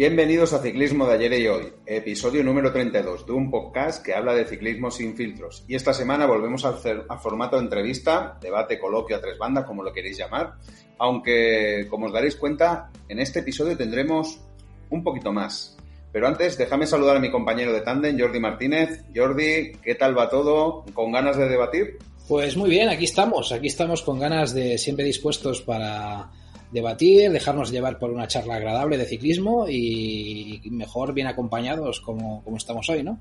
Bienvenidos a Ciclismo de ayer y hoy, episodio número 32 de un podcast que habla de ciclismo sin filtros. Y esta semana volvemos al, formato de entrevista, debate, coloquio a tres bandas, como lo queréis llamar, aunque como os daréis cuenta, en este episodio tendremos un poquito más. Pero antes, déjame saludar a mi compañero de tándem, Jordi Martínez. Jordi, ¿qué tal va todo? ¿Con ganas de debatir? Pues muy bien, aquí estamos, aquí estamos con ganas de siempre dispuestos para debatir, dejarnos llevar por una charla agradable de ciclismo y mejor bien acompañados como, como estamos hoy, ¿no?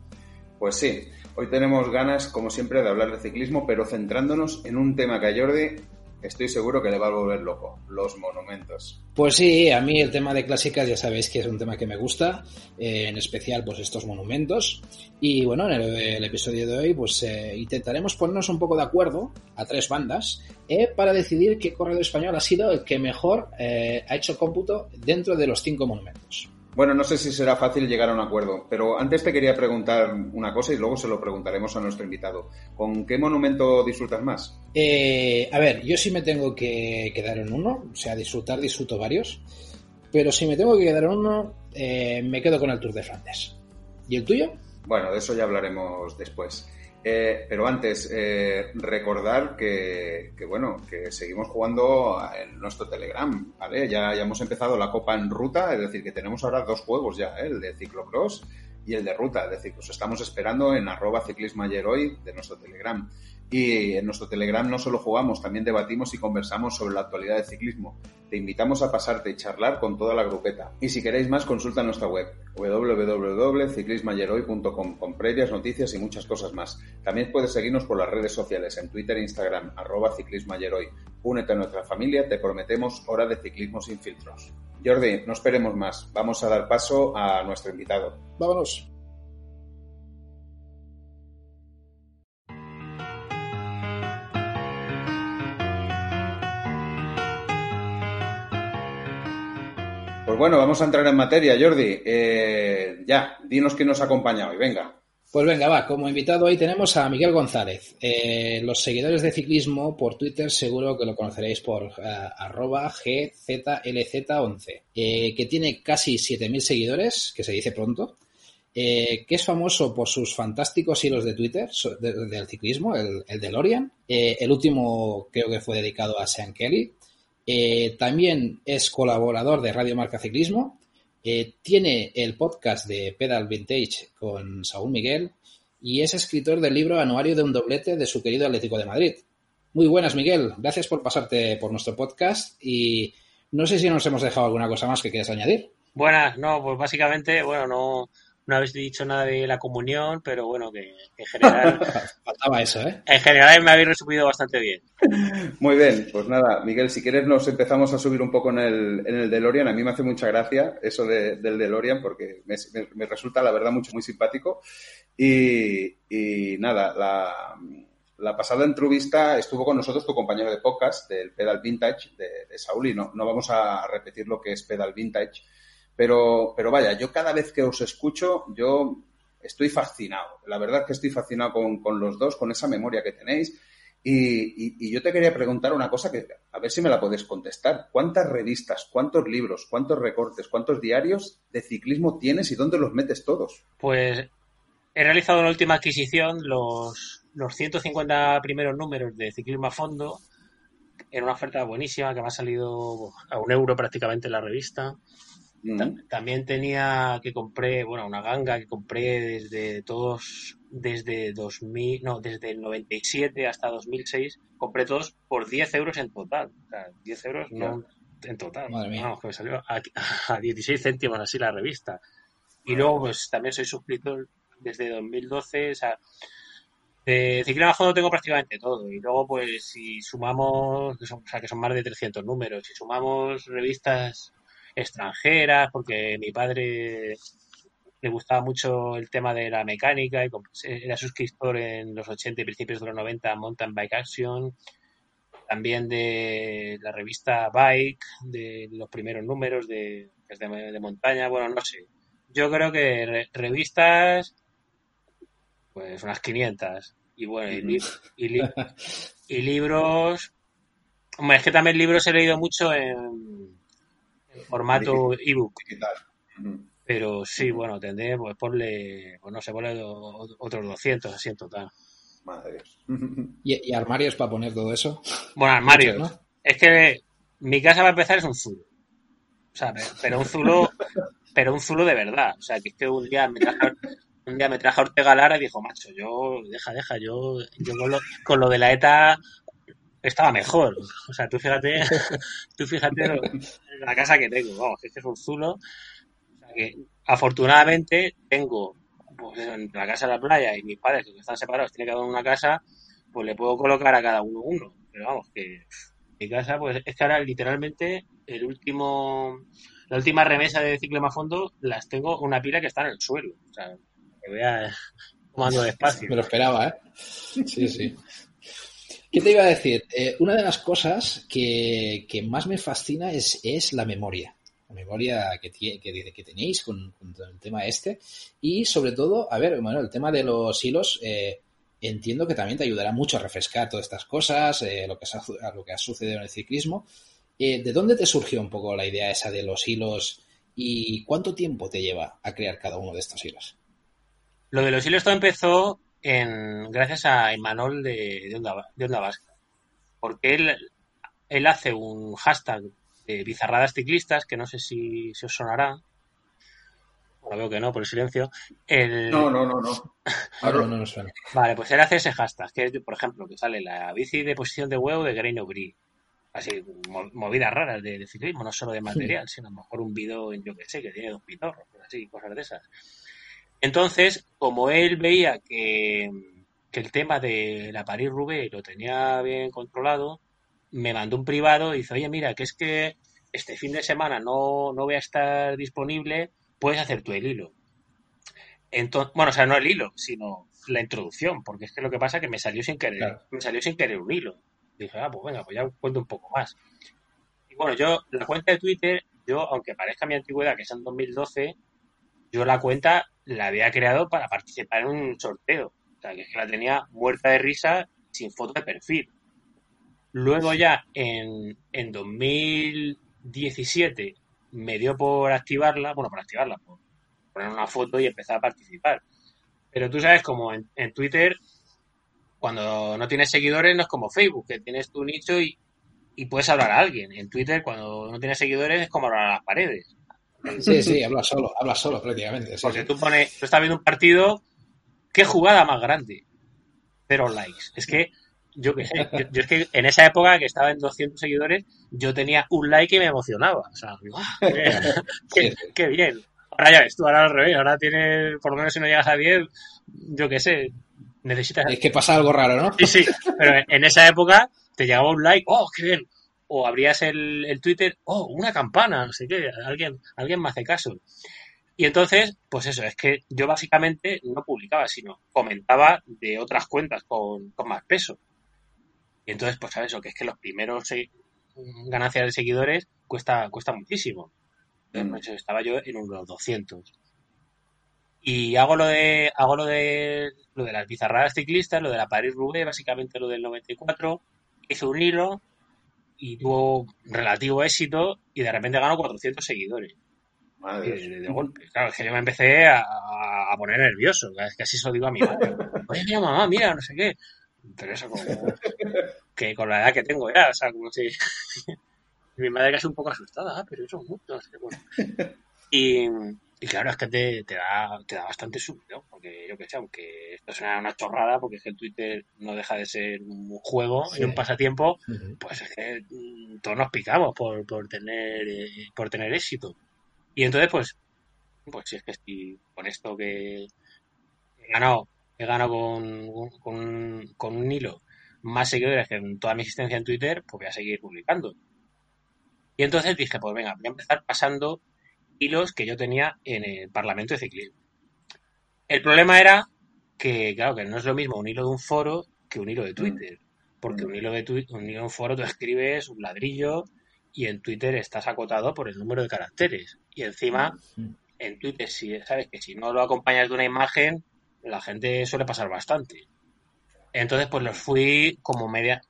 Pues sí, hoy tenemos ganas, como siempre, de hablar de ciclismo, pero centrándonos en un tema que a Jordi estoy seguro que le va a volver loco, los monumentos. Pues sí, a mí el tema de clásicas ya sabéis que es un tema que me gusta, eh, en especial pues estos monumentos. Y bueno, en el, episodio de hoy pues eh, intentaremos ponernos un poco de acuerdo a tres bandas eh, para decidir qué corredor español ha sido el que mejor ha hecho cómputo dentro de los cinco monumentos. Bueno, no sé si será fácil llegar a un acuerdo, pero antes te quería preguntar una cosa y luego se lo preguntaremos a nuestro invitado. ¿Con qué monumento disfrutas más? Eh, a ver, yo sí me tengo que quedar en uno, o sea, disfrutar, disfruto varios, pero si me tengo que quedar en uno, eh, me quedo con el Tour de Flandes. ¿Y el tuyo? Bueno, de eso ya hablaremos después. Eh, pero antes, eh, recordar que, bueno, que seguimos jugando en nuestro Telegram, ¿vale? Ya, hemos empezado la Copa en ruta, es decir, que tenemos ahora dos juegos ya, ¿eh? el de ciclocross y el de ruta, es decir, os estamos esperando en arroba ciclismo hoy de nuestro Telegram. Y en nuestro Telegram no solo jugamos, también debatimos y conversamos sobre la actualidad del ciclismo. Te invitamos a pasarte y charlar con toda la grupeta. Y si queréis más, consulta nuestra web www.ciclismayeroy.com con previas noticias y muchas cosas más. También puedes seguirnos por las redes sociales en Twitter e Instagram, arroba ciclismayeroy. Únete a nuestra familia, te prometemos hora de ciclismo sin filtros. Jordi, no esperemos más. Vamos a dar paso a nuestro invitado. Vámonos. Pues bueno, vamos a entrar en materia, Jordi. Eh, ya, dinos quién nos ha acompañado y venga. Pues venga, va, como invitado hoy tenemos a Miguel González. Eh, los seguidores de ciclismo por Twitter seguro que lo conoceréis por uh, arroba GZLZ11, que tiene casi 7.000 seguidores, que se dice pronto, que es famoso por sus fantásticos hilos de Twitter del ciclismo, el, el DeLorean. el último creo que fue dedicado a Sean Kelly, eh, también es colaborador de Radio Marca Ciclismo. Eh, tiene el podcast de Pedal Vintage con Saúl Miguel y es escritor del libro Anuario de un doblete de su querido Atlético de Madrid. Muy buenas, Miguel. Gracias por pasarte por nuestro podcast y no sé si nos hemos dejado alguna cosa más que quieras añadir. Buenas, no, pues básicamente, bueno, no, no habéis dicho nada de la comunión, pero bueno, que en general. Faltaba eso, ¿eh? En general me habéis resumido bastante bien. Muy bien, pues nada, Miguel, si quieres nos empezamos a subir un poco en el, en el DeLorean. A mí me hace mucha gracia eso del DeLorean porque me, resulta, la verdad, mucho, muy simpático. Y, nada, la, pasada entrevista estuvo con nosotros tu compañero de podcast del Pedal Vintage de, de Saúl y no, no vamos a repetir lo que es Pedal Vintage pero, pero vaya, yo cada vez que os escucho, yo estoy fascinado. La verdad que estoy fascinado con, los dos, con esa memoria que tenéis. Y, yo te quería preguntar una cosa que a ver si me la podés contestar. ¿Cuántas revistas, cuántos libros, cuántos recortes, cuántos diarios de ciclismo tienes y dónde los metes todos? Pues he realizado una última adquisición, los, los 150 primeros números de Ciclismo a Fondo, en una oferta buenísima que me ha salido a un euro prácticamente la revista. También tenía que compré, bueno, una ganga que compré desde todos, desde 2000, no, desde el 97 hasta 2006, compré todos por 10 euros en total. O sea, 10 euros no en total. Vamos, que me salió a, a, 16 céntimos así la revista. Y luego, pues también soy suscriptor desde 2012, o sea, De ciclismo a fondo tengo prácticamente todo. Y luego, pues, si sumamos, que son, o sea, que son más de 300 números, si sumamos revistas extranjeras, porque mi padre le gustaba mucho el tema de la mecánica y era suscriptor en los 80 y principios de los 90 a Mountain Bike Action, también de la revista Bike, de los primeros números de, de, montaña, bueno, no sé. Yo creo que revistas, pues unas 500. Y bueno, y, y, libros, hombre, es que también libros he leído mucho en, formato ebook. Pero sí, bueno, tendré, pues ponle, pues no sé, ponle otros 200 así en total. Madre. ¿Y, armarios para poner todo eso? Bueno, armarios. Es que mi casa va a empezar es un zulo. O sea, pero un zulo, pero un zulo de verdad. O sea, que es que un día me traje, un día me traje a Ortega Lara y dijo, macho, yo, deja, deja, yo, yo con, lo, con lo de la ETA estaba mejor. O sea, tú fíjate, tú fíjate la casa que tengo. Vamos, es que es un zulo que afortunadamente tengo pues, en la casa de la playa y mis padres que están separados tienen cada uno una casa, pues le puedo colocar a cada uno uno. Pero vamos, que mi casa, pues es que ahora literalmente el último, la última remesa de ciclo más fondo las tengo una pila que está en el suelo. O sea, que voy a tomando despacio. Me lo esperaba, ¿eh? Sí, sí. ¿Qué te iba a decir? Eh, una de las cosas que, más me fascina es, la memoria la memoria que, tenéis con, el tema este. Y sobre todo, a ver, bueno, el tema de los hilos, eh, entiendo que también te ayudará mucho a refrescar todas estas cosas, eh, lo, que ha, sucedido en el ciclismo. ¿De dónde te surgió un poco la idea esa de los hilos y cuánto tiempo te lleva a crear cada uno de estos hilos? Lo de los hilos todo empezó en, gracias a Imanol de, de, Onda, de Onda Vasca, porque él, él hace un hashtag bizarradas ciclistas, que no sé si, se os sonará. Bueno, veo que no, por el silencio. No, no, no, no. no, suena. Vale, pues él hace ese hashtag, que es, por ejemplo, que sale la bici de posición de huevo de Greino Gris. Así, movidas raras de, ciclismo, no solo de material, sino a lo mejor un bidón, yo que sé, que tiene dos pitorros, así, cosas de esas. Entonces, como él veía que, que el tema de la París-Roubaix lo tenía bien controlado, me mandó un privado y dice, oye, mira, que es que este fin de semana no, no voy a estar disponible, puedes hacer tú el hilo. Entonces, bueno, o sea, no el hilo, sino la introducción, porque es que lo que pasa es que me salió sin querer, me salió sin querer un hilo. dije, ah, pues venga, pues ya cuento un poco más. Y bueno, yo, la cuenta de Twitter, yo, aunque parezca mi antigüedad, que es en 2012, yo la cuenta la había creado para participar en un sorteo. O sea, que es que la tenía muerta de risa sin foto de perfil. Luego ya en, en 2017 me dio por activarla, bueno, por activarla, por poner una foto y empezar a participar. Pero tú sabes, como en, Twitter, cuando no tienes seguidores no es como Facebook, que tienes tu nicho y, y puedes hablar a alguien. En Twitter, cuando no tienes seguidores, es como hablar a las paredes. Sí, sí, habla solo, habla solo prácticamente. Porque tú pones, tú estás viendo un partido, ¿qué jugada más grande? Cero likes. Es que yo que sé, yo, es que en esa época que estaba en 200 seguidores, yo tenía un like y me emocionaba. O sea, ah, qué, bien. Ahora ya ves tú, ahora al revés, ahora tienes, por lo menos si no llegas a 10, yo qué sé, necesitas... Es que pasa algo raro, ¿no? Sí, sí, pero en esa época te llegaba un like, oh, qué bien. O abrías el, el Twitter, oh, una campana, no sé qué, alguien, alguien me hace caso. Y entonces, pues eso, es que yo básicamente no publicaba, sino comentaba de otras cuentas con, con más peso. Y entonces, pues sabes, lo que es que los primeros ganancias de seguidores cuesta, cuesta muchísimo. Entonces, mm. estaba yo en unos 200. Y hago lo de hago lo de lo de las bizarradas ciclistas, lo de la Paris Roubaix, básicamente lo del 94, hice un hilo y tuvo relativo éxito y de repente ganó 400 seguidores. de, golpe. Claro, es que yo me empecé a, poner nervioso. Es que así se lo digo a mi madre. Oye, mira, mamá, mira, no sé qué. Pero eso como que con la edad que tengo ya, o sea, como si mi madre casi un poco asustada, ah, pero eso es mucho, Y, y, claro, es que te, te, da, te da bastante subido, porque yo que sé, aunque esto suena una chorrada, porque es que el Twitter no deja de ser un juego y un pasatiempo, pues es que mm, todos nos picamos por, por tener eh, por tener éxito. Y entonces, pues, pues si es que estoy con esto que he ganado he ganado con, con, con un hilo más seguidores que en toda mi existencia en Twitter, pues voy a seguir publicando. Y entonces dije, pues venga, voy a empezar pasando hilos que yo tenía en el Parlamento de Ciclismo. El problema era que, claro, que no es lo mismo un hilo de un foro que un hilo de Twitter. Porque un hilo de, Twitter, un hilo de un foro tú escribes un ladrillo y en Twitter estás acotado por el número de caracteres. Y encima, en Twitter, si sabes que si no lo acompañas de una imagen, la gente suele pasar bastante. Entonces, pues los fui como media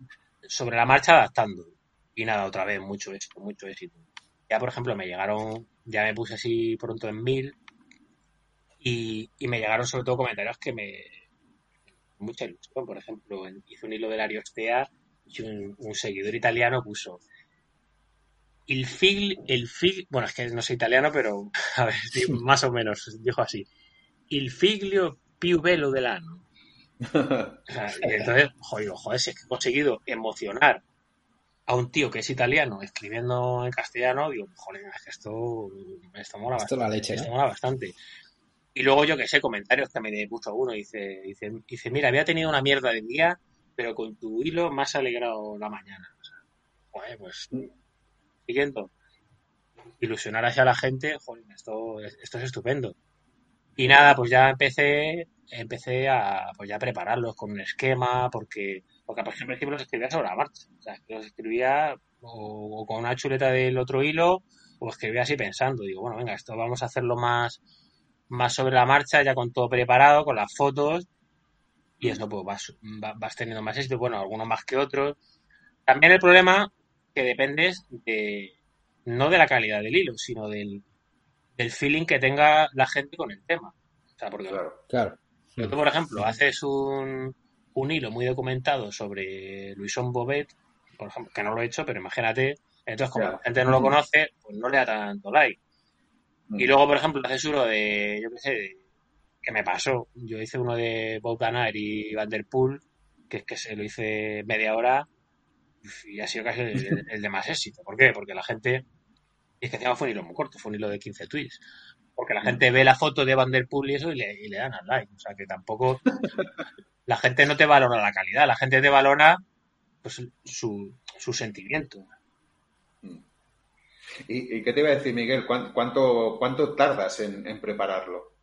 sobre la marcha adaptando. Y nada, otra vez, mucho éxito, mucho éxito. Ya, por ejemplo, me llegaron, ya me puse así pronto en mil y, me llegaron sobre todo comentarios que me... Mucha ilusión, por ejemplo, hice un hilo del Ariostea y un, seguidor italiano puso el fig, el fig, bueno, es que no sé italiano, pero a ver, más o menos, dijo así. Il figlio più bello dell'anno. y entonces, joder, joder, si es que he conseguido emocionar a un tío que es italiano escribiendo en castellano, digo, joder, es que esto, esto mola esto bastante. Leche, esto mola bastante. Y luego yo que sé, comentarios que me puso uno, dice, dice, dice, mira, había tenido una mierda de día, pero con tu hilo has alegrado la mañana. O sea, joder, pues, siguiendo. Ilusionar hacia la gente, joder, esto, esto es estupendo. Y nada, pues ya empecé, empecé a, pues ya prepararlos con un esquema, porque, porque por ejemplo, los escribía sobre la marcha. O sea, los escribía o, con una chuleta del otro hilo, o escribía así pensando. Digo, bueno, venga, esto vamos a hacerlo más, más sobre la marcha, ya con todo preparado, con las fotos, y eso pues vas, vas teniendo más éxito, bueno, algunos más que otros. También el problema que dependes de, no de la calidad del hilo, sino del, del feeling que tenga la gente con el tema. O sea, porque claro, Tú, por ejemplo, haces un, un hilo muy documentado sobre Luisón Bobet, por ejemplo, que no lo he hecho, pero imagínate, entonces como la gente no lo conoce, pues no le da tanto like. Y luego, por ejemplo, haces uno de, yo qué sé, que me pasó. Yo hice uno de Bob y Van Der Poel, que es que se lo hice media hora y ha sido casi el, de más éxito. ¿Por qué? Porque la gente, es que encima fue un hilo muy corto, fue un hilo de 15 tweets. Porque la gente ve la foto de Van Der Poel y eso y le, y le dan al like. O sea que tampoco la gente no te valora la calidad, la gente te valora pues, su, su sentimiento. ¿Y, qué te iba a decir, Miguel? ¿Cuánto, cuánto tardas en, prepararlo?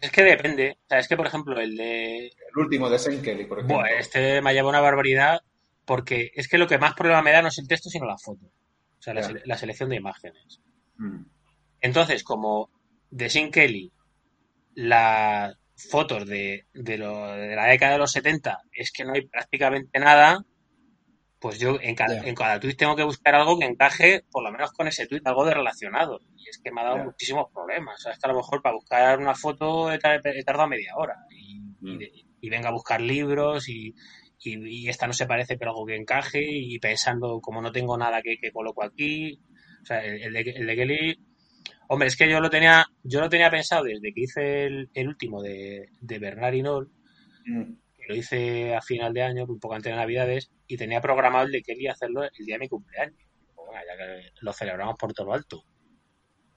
Es que depende. O sea, es que, por ejemplo, el de... El último de Saint Kelly, por ejemplo. Bueno, este me lleva una barbaridad porque es que lo que más problema me da no es el texto, sino la foto. O sea, la, selección de imágenes. Mm. Entonces, como de Saint Kelly, las fotos de, de, de la década de los 70 es que no hay prácticamente nada, pues yo en cada, en cada tweet tengo que buscar algo que encaje por lo menos con ese tweet, algo de relacionado. Y es que me ha dado muchísimos problemas. O sea, es que a lo mejor para buscar una foto he, tardado media hora. Mm. Y, venga a buscar libros y, y, esta no se parece, pero algo que encaje. Y pensando, como no tengo nada que, coloco aquí. O sea, el, de, el de Kelly. Hombre, es que yo lo tenía, yo lo tenía pensado desde que hice el, el último de, de Bernard Hinault. Mm lo hice a final de año, un poco antes de Navidades, y tenía programado el de quería hacerlo el día de mi cumpleaños. ya que lo celebramos por todo lo alto.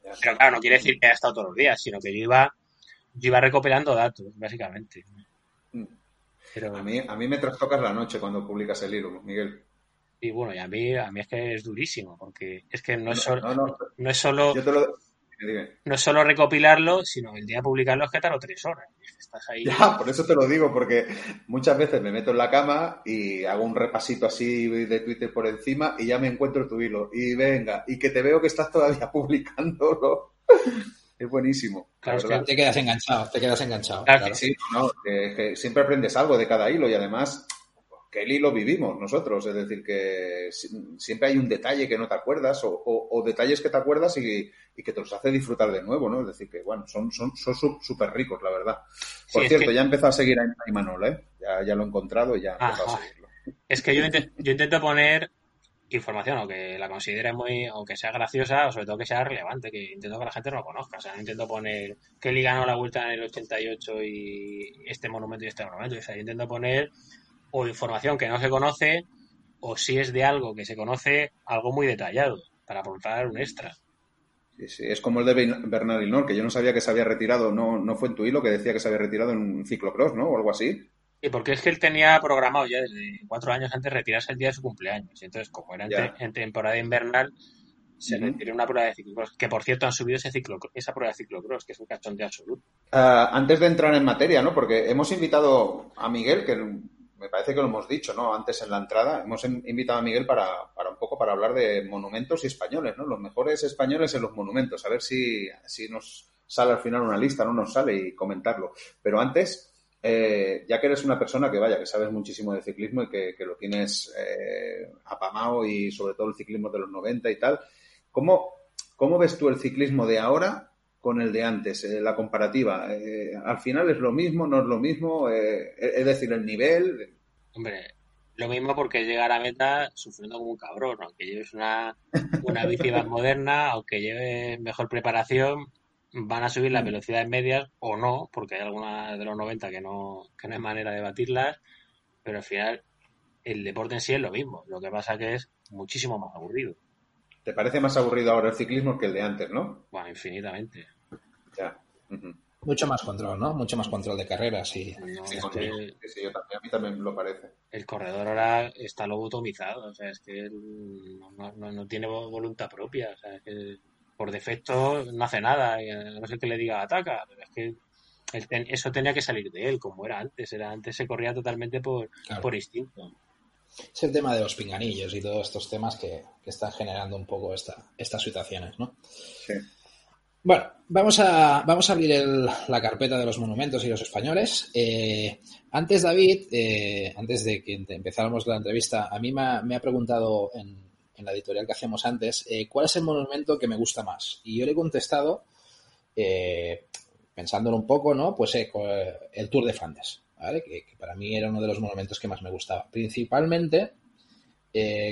Pero claro, no quiere decir que haya estado todos los días, sino que yo iba, yo iba recopilando datos, básicamente. Mm. Pero... A, mí, a mí me trastocas la noche cuando publicas el libro, Miguel. Y bueno, y a mí, a mí es que es durísimo, porque es que no es solo... No, es solo no es solo recopilarlo, sino el día de publicarlo es que tardo tres horas. Estás ahí. Ya, por eso te lo digo, porque muchas veces me meto en la cama y hago un repasito así de Twitter por encima y ya me encuentro tu hilo. Y venga, y que te veo que estás todavía publicándolo. Es buenísimo. Claro, te quedas enganchado, te quedas enganchado. Claro, sí, no, que siempre aprendes algo de cada hilo y además que el hilo vivimos nosotros, es decir, que siempre hay un detalle que no te acuerdas o, detalles que te acuerdas y, que te los hace disfrutar de nuevo, ¿no? Es decir, que bueno, son súper ricos, la verdad. Por cierto, ya he empezado a seguir a Imanol, ¿eh? Ya, ya lo he encontrado y ya he empezado a seguirlo. Es que yo, yo intento poner información o que la considere muy o que sea graciosa o sobre todo que sea relevante que intento que la gente no lo conozca o sea intento poner que Liga ganó la vuelta en el 88 y este monumento y este monumento o sea yo intento poner o información que no se conoce o si es de algo que se conoce, algo muy detallado para aportar un extra. Sí, sí, es como el de Bernard Hinault, que yo no sabía que se había retirado, no, no fue en tu hilo que decía que se había retirado en un ciclocross, ¿no? O algo así. Sí, porque es que él tenía programado ya desde cuatro años antes retirarse el día de su cumpleaños. Y entonces, como era en, temporada invernal, se retiró una prueba de ciclocross. Que por cierto han subido ese esa prueba de ciclocross, que es un de absoluto. Uh, antes de entrar en materia, ¿no? Porque hemos invitado a Miguel, que me parece que lo hemos dicho, ¿no? Antes en la entrada, hemos invitado a Miguel para, para un poco para hablar de monumentos y españoles, ¿no? Los mejores españoles en los monumentos. A ver si, si nos sale al final una lista, no nos sale y comentarlo. Pero antes, eh, ya que eres una persona que vaya, que sabes muchísimo de ciclismo y que, lo tienes eh, apamado y sobre todo el ciclismo de los 90 y tal, ¿cómo, cómo ves tú el ciclismo de ahora con el de antes, eh, la comparativa? Eh, ¿Al final es lo mismo, no es lo mismo? es decir, el nivel. Hombre, lo mismo porque llegar a meta sufriendo como un cabrón, aunque lleves una, una bici más moderna, aunque lleves mejor preparación, van a subir las velocidades medias o no, porque hay algunas de los 90 que no, que no hay manera de batirlas, pero al final el deporte en sí es lo mismo, lo que pasa que es muchísimo más aburrido. ¿Te parece más aburrido ahora el ciclismo que el de antes, no? Bueno, infinitamente. Ya. Mucho más control, ¿no? Mucho más control de carreras y... sí, sí, yo también, a mí también lo parece. El corredor ahora está lobotomizado, o sea, es que no, no, no tiene voluntad propia, o sea, es que por defecto no hace nada, no sé que le diga ataca, pero es que eso tenía que salir de él, como era antes, era antes se corría totalmente por, por instinto. Es el tema de los pinganillos y todos estos temas que, están generando un poco esta, estas situaciones, ¿no? Sí. Bueno, vamos a, vamos a abrir la carpeta de los monumentos y los españoles. Eh, antes, David, eh, antes de que empezáramos la entrevista, a mí me ha preguntado en, en la editorial que hacíamos antes, eh, ¿cuál es el monumento que me gusta más? Y yo le he contestado, pensándolo un poco, ¿no? Pues eh, el Tour de Flandes, ¿vale? Que, para mí era uno de los monumentos que más me gustaba. Principalmente,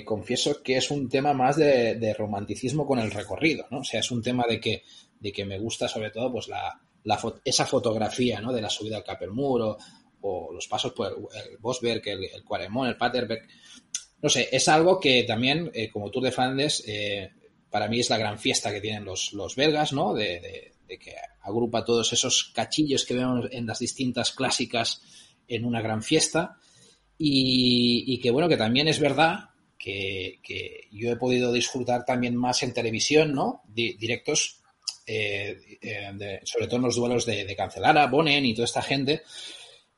confieso que es un tema más de, romanticismo con el recorrido, ¿no? O sea, es un tema de que, de que me gusta sobre todo pues la, esa fotografía, ¿no? De la subida al Capelmuro o los pasos por el, Bosberg, el, el Quaremont, el Paterberg no sé, es algo que también, eh, como Tour de Flandes, eh, para mí es la gran fiesta que tienen los, los belgas, ¿no? Que agrupa todos esos cachillos que vemos en las distintas clásicas en una gran fiesta. Y, que bueno, que también es verdad que, yo he podido disfrutar también más en televisión, ¿no? directos, eh, sobre todo en los duelos de, de Cancelara, Bonen y toda esta gente.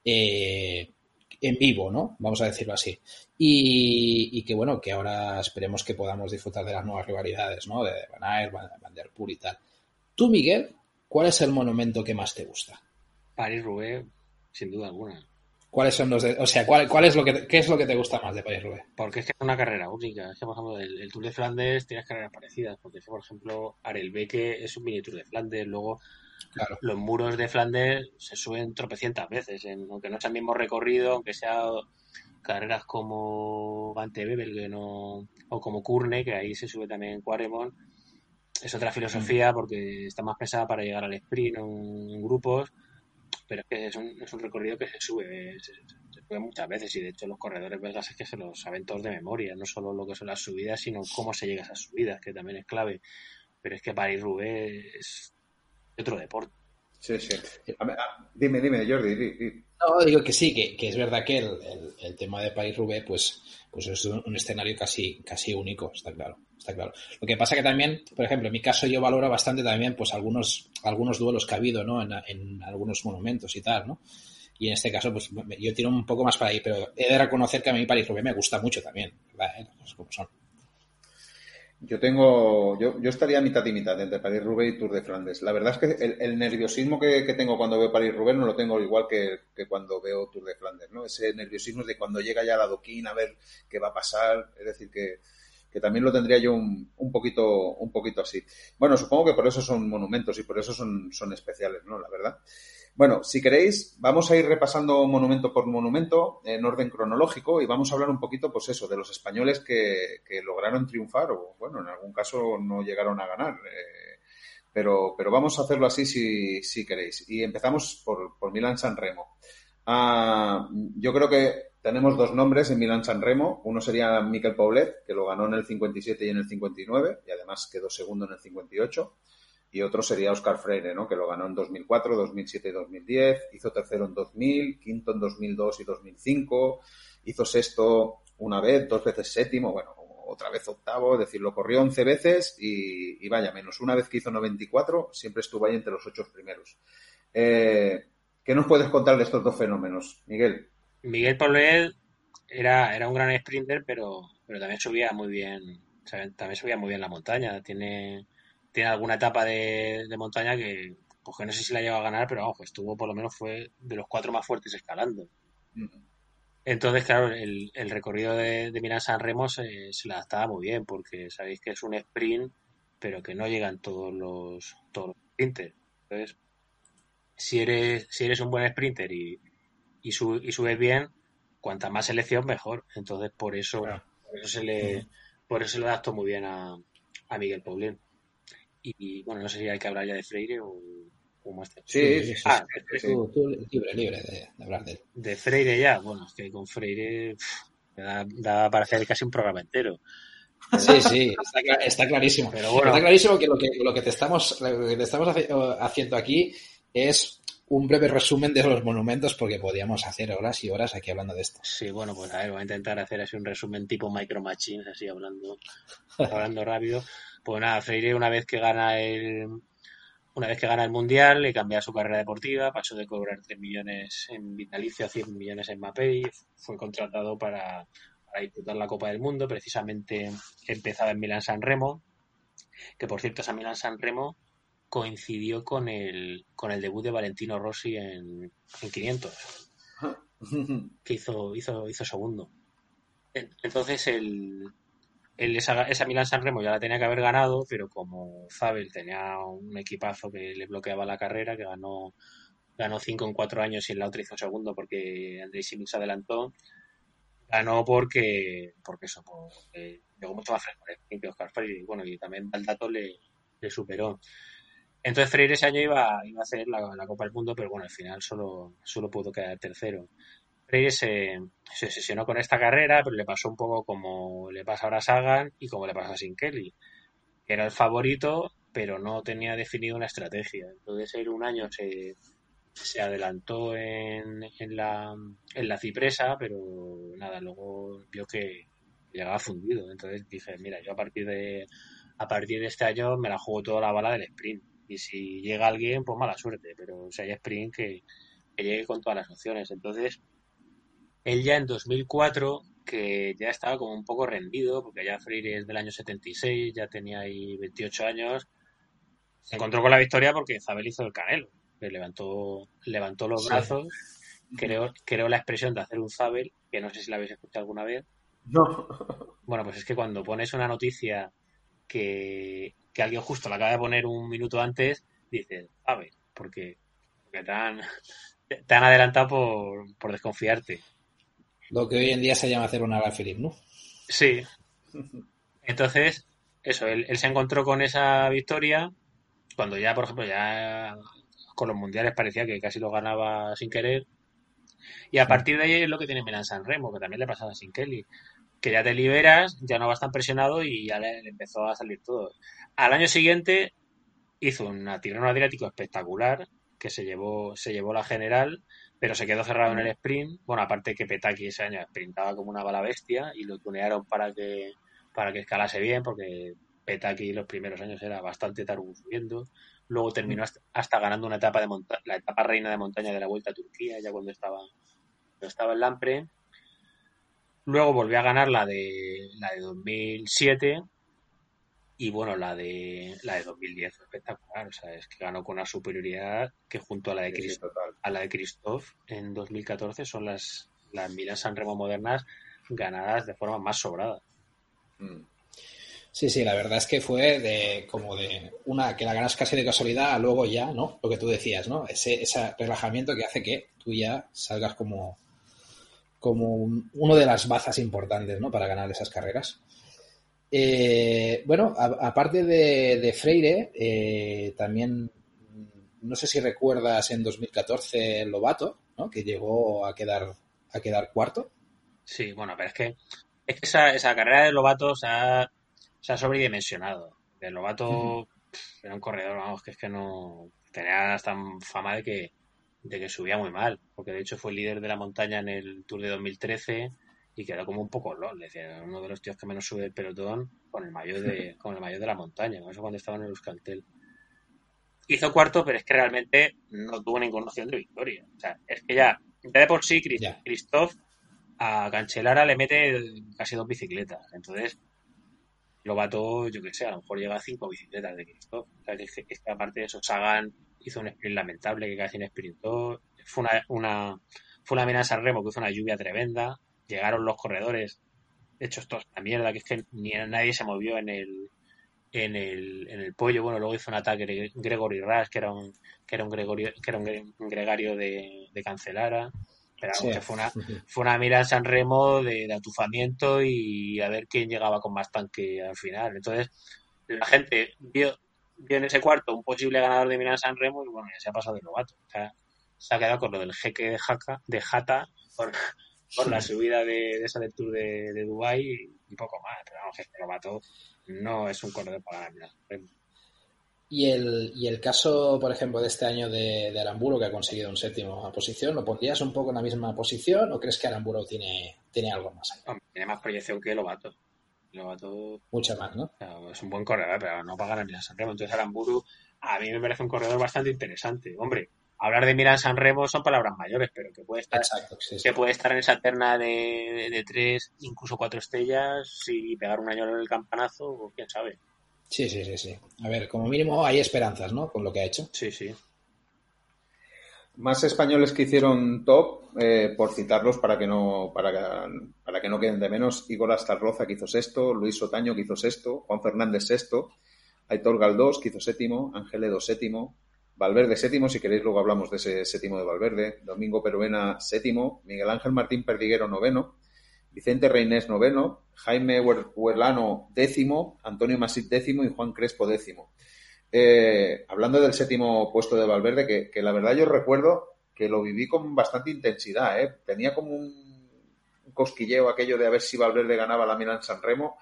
en vivo, ¿no? Vamos a decirlo así. Y, que bueno, que ahora esperemos que podamos disfrutar de las nuevas rivalidades, ¿no? De Van Aert, Van Der Poel y tal. Tú, Miguel, ¿cuál es el monumento que más te gusta? París-Roubaix, sin duda alguna. ¿Cuáles son los de, o sea, cuál, cuál es lo que, qué es lo que te gusta más de París-Roubaix? Porque es que es una carrera única. Es que, por ejemplo, el, Tour de Flandes tiene carreras parecidas. Porque, por ejemplo, Arelbeque es un mini Tour de Flandes. Luego, los muros de Flandes se suben tropecientas veces. aunque no sea el mismo recorrido, aunque sea carreras como Vante Bebel no, o como Curne, que ahí se sube también Quaremont, es otra filosofía mm. porque está más pesada para llegar al sprint en, grupos, pero es que es un, es un, recorrido que se sube, se, sube muchas veces y de hecho los corredores belgas es que se los saben todos de memoria, no solo lo que son las subidas, sino cómo se llega a esas subidas, que también es clave. Pero es que París-Roubaix es otro deporte. Sí, sí. dime, dime, Jordi. No, digo que sí, que, es verdad que el, tema de Paris Roubaix, pues, pues es un, escenario casi, casi único, está claro, está claro. Lo que pasa que también, por ejemplo, en mi caso yo valoro bastante también, pues algunos, algunos duelos que ha habido, ¿no? En, algunos monumentos y tal, ¿no? Y en este caso, pues yo tiro un poco más para ahí, pero he de reconocer que a mí Paris Roubaix me gusta mucho también, ¿verdad? ¿Eh? Yo tengo, yo, yo estaría mitad y mitad entre París-Roubaix y Tour de Flandes. La verdad es que el, nerviosismo que, tengo cuando veo París-Roubaix no lo tengo igual que, cuando veo Tour de Flandes, ¿no? Ese nerviosismo de cuando llega ya la doquín a ver qué va a pasar, es decir, que, también lo tendría yo un, un, poquito, un poquito así. Bueno, supongo que por eso son monumentos y por eso son, son especiales, ¿no? La verdad. Bueno, si queréis, vamos a ir repasando monumento por monumento en orden cronológico y vamos a hablar un poquito, pues eso, de los españoles que, lograron triunfar o, bueno, en algún caso no llegaron a ganar. Eh, pero, pero vamos a hacerlo así si, si queréis. Y empezamos por, por Milán San Remo. Ah, yo creo que tenemos dos nombres en Milán San Remo. Uno sería Miquel Paulet, que lo ganó en el 57 y en el 59, y además quedó segundo en el 58. Y otro sería Oscar Freire, ¿no? que lo ganó en 2004, 2007 y 2010, hizo tercero en 2000, quinto en 2002 y 2005, hizo sexto una vez, dos veces séptimo, bueno, otra vez octavo, es decir, lo corrió 11 veces y, vaya, menos una vez que hizo 94, siempre estuvo ahí entre los ocho primeros. Eh, ¿Qué nos puedes contar de estos dos fenómenos, Miguel? Miguel Paulel era, era un gran sprinter, pero, pero también subía muy bien, también subía muy bien la montaña. Tiene, tiene alguna etapa de, montaña que, pues que no sé si la lleva a ganar, pero ojo, estuvo por lo menos fue de los cuatro más fuertes escalando. Entonces, claro, el, recorrido de, de Milán San Remo se, se, le adaptaba muy bien, porque sabéis que es un sprint, pero que no llegan todos los, todos los sprinters. Entonces, si eres, si eres un buen sprinter y, y, subes bien, cuanta más selección, mejor. Entonces, por eso, por eso se le, por eso se le adaptó muy bien a, a Miguel Paulín. Y, bueno, no sé si hay que hablar ya de Freire o cómo está. Sí, sí, sí. Ah, tú, libre, libre de, hablar de él. De Freire ya, bueno, es que con Freire da, para hacer casi un programa entero. Sí, sí, está, clarísimo. Pero bueno. Está clarísimo que lo que, lo que te estamos, lo que te estamos haciendo aquí es un breve resumen de los monumentos porque podíamos hacer horas y horas aquí hablando de esto. Sí, bueno, pues a ver, voy a intentar hacer así un resumen tipo Micro Machines, así hablando, hablando rápido. Pues nada, Freire una vez que gana el una vez que gana el Mundial le cambia su carrera deportiva, pasó de cobrar 3 millones en vitalicio a 100 millones en Mapei, fue contratado para, disputar la Copa del Mundo, precisamente empezaba en Milán San Remo, que por cierto esa Milán San Remo coincidió con el, con el debut de Valentino Rossi en, en 500, que hizo, hizo, hizo segundo. Entonces, el, el esa, esa Milan San Remo ya la tenía que haber ganado, pero como Zabel tenía un equipazo que le bloqueaba la carrera, que ganó ganó 5 en 4 años y en la otra hizo segundo porque Andrei Simic se adelantó, ganó porque, porque eso, porque llegó mucho más fresco que Oscar Freire, y bueno, y también el dato le, le superó. Entonces Freire ese año iba, iba a hacer la, Copa del Mundo, pero bueno, al final solo, solo pudo quedar tercero. Freire se, se sesionó con esta carrera, pero le pasó un poco como le pasa ahora a Sagan y como le pasa a Sin Kelly. Era el favorito, pero no tenía definido una estrategia. Entonces él un año se, se adelantó en, en, la, en la cipresa, pero nada, luego vio que llegaba fundido. Entonces dije, mira, yo a partir de a partir de este año me la juego toda la bala del sprint y si llega alguien, pues mala suerte, pero si hay sprint que, llegue con todas las opciones. Entonces, él ya en 2004, que ya estaba como un poco rendido, porque ya Freire es del año 76, ya tenía ahí 28 años, se encontró con la victoria porque Zabel hizo el canelo, que levantó, levantó los brazos, creó, creó la expresión de hacer un Zabel, que no sé si la habéis escuchado alguna vez. No. Bueno, pues es que cuando pones una noticia que, que alguien justo la acaba de poner un minuto antes, dices, a ver, porque, porque te, han, te han adelantado por, por, desconfiarte. Lo que hoy en día se llama hacer una Philip, ¿no? Sí. Entonces, eso, él, él, se encontró con esa victoria cuando ya, por ejemplo, ya con los mundiales parecía que casi lo ganaba sin querer. Y a partir de ahí es lo que tiene Milan San Remo, que también le pasaba sin Kelly. Que ya te liberas, ya no vas tan presionado y ya le empezó a salir todo. Al año siguiente hizo una tirón adriático espectacular que se llevó, se llevó la general, pero se quedó cerrado en el sprint. Bueno, aparte que Petaki ese año sprintaba como una bala bestia y lo tunearon para que, para que escalase bien, porque Petaki los primeros años era bastante tarugo subiendo. Luego terminó hasta, ganando una etapa de la etapa reina de montaña de la Vuelta a Turquía, ya cuando estaba, cuando estaba en Lampre. Luego volvió a ganar la de la de 2007 y bueno, la de la de 2010 fue espectacular, o sea, es que ganó con una superioridad que junto a la de Christoph, a la de Christoph en 2014 son las las Milan San Remo modernas ganadas de forma más sobrada. Mm. Sí, sí, la verdad es que fue de como de una que la ganas casi de casualidad, a luego ya, ¿no? Lo que tú decías, ¿no? Ese, ese relajamiento que hace que tú ya salgas como como uno de las bazas importantes, ¿no? Para ganar esas carreras. Eh, bueno, aparte de, Freire, eh, también, no sé si recuerdas en 2014 Lobato, ¿no? que llegó a quedar, a quedar cuarto. Sí, bueno, pero es que, es que esa, esa carrera de Lobato se ha, se ha sobredimensionado. De Lobato era un corredor, vamos, que es que no tenía hasta fama de que, de que subía muy mal, porque de hecho fue líder de la montaña en el Tour de 2013 y quedó como un poco lol, decía, uno de los tíos que menos sube el pelotón con el mayor de, con el mayor de la montaña, eso cuando estaba en el Euskaltel. Hizo cuarto, pero es que realmente no tuvo ninguna noción de victoria. O sea, es que ya, ya de por sí, Christoph a Cancelara le mete casi dos bicicletas. Entonces, Lobato, yo que sé, a lo mejor llega a cinco bicicletas de Christoph. O sea, es que, aparte de eso, Sagan hizo un sprint lamentable que casi no sprintó. Fue una, una, fue una mina San Remo que hizo una lluvia tremenda llegaron los corredores hechos todos la mierda, que es que ni nadie se movió en el, en el, en el pollo. Bueno, luego hizo un ataque Gregory Rush, que era un, que era un, Gregorio, que era un, gregario de, de Cancelara. Pero fue una, fue una mira en San Remo de, atufamiento y a ver quién llegaba con más tanque al final. Entonces, la gente vio, vio en ese cuarto un posible ganador de Milan San Remo y bueno, ya se ha pasado de novato. O sea, se ha quedado con lo del jeque de, Jaca, de Jata por, por la subida de, esa del Tour de, de Dubai y poco más. Pero vamos, lo mató. No es un corredor para ganar. Y el, y el caso, por ejemplo, de este año de, de Aramburo, que ha conseguido un séptimo posición, ¿lo pondrías un poco en la misma posición o crees que Aramburo tiene, tiene algo más ahí? tiene más proyección que Lobato. Lobato. Más, ¿no? Es un buen corredor, pero no ni a San Remo. Entonces, Aramburu a mí me parece un corredor bastante interesante. Hombre, hablar de Milan San Remo son palabras mayores, pero que puede estar, que puede estar en esa terna de, tres, incluso cuatro estrellas y pegar un año en el campanazo, o quién sabe. Sí, sí, sí, sí. A ver, como mínimo hay esperanzas, ¿no? Con lo que ha hecho. Sí, sí. Más españoles que hicieron top, eh, por citarlos para que no para, que no queden de menos, Igor Astarroza que hizo sexto, Luis Otaño que hizo sexto, Juan Fernández sexto, Aitor Galdós que hizo séptimo, Ángel séptimo, Valverde séptimo, si queréis luego hablamos de ese séptimo de Valverde, Domingo Peruena séptimo, Miguel Ángel Martín Perdiguero noveno, Vicente Reinés noveno, Jaime Huerlano décimo, Antonio Masip décimo. Y Juan Crespo décimo. Eh, hablando del séptimo puesto de Valverde, que, la verdad yo recuerdo que lo viví con bastante intensidad, ¿eh? tenía como un, cosquilleo aquello de a ver si Valverde ganaba la Milan San Remo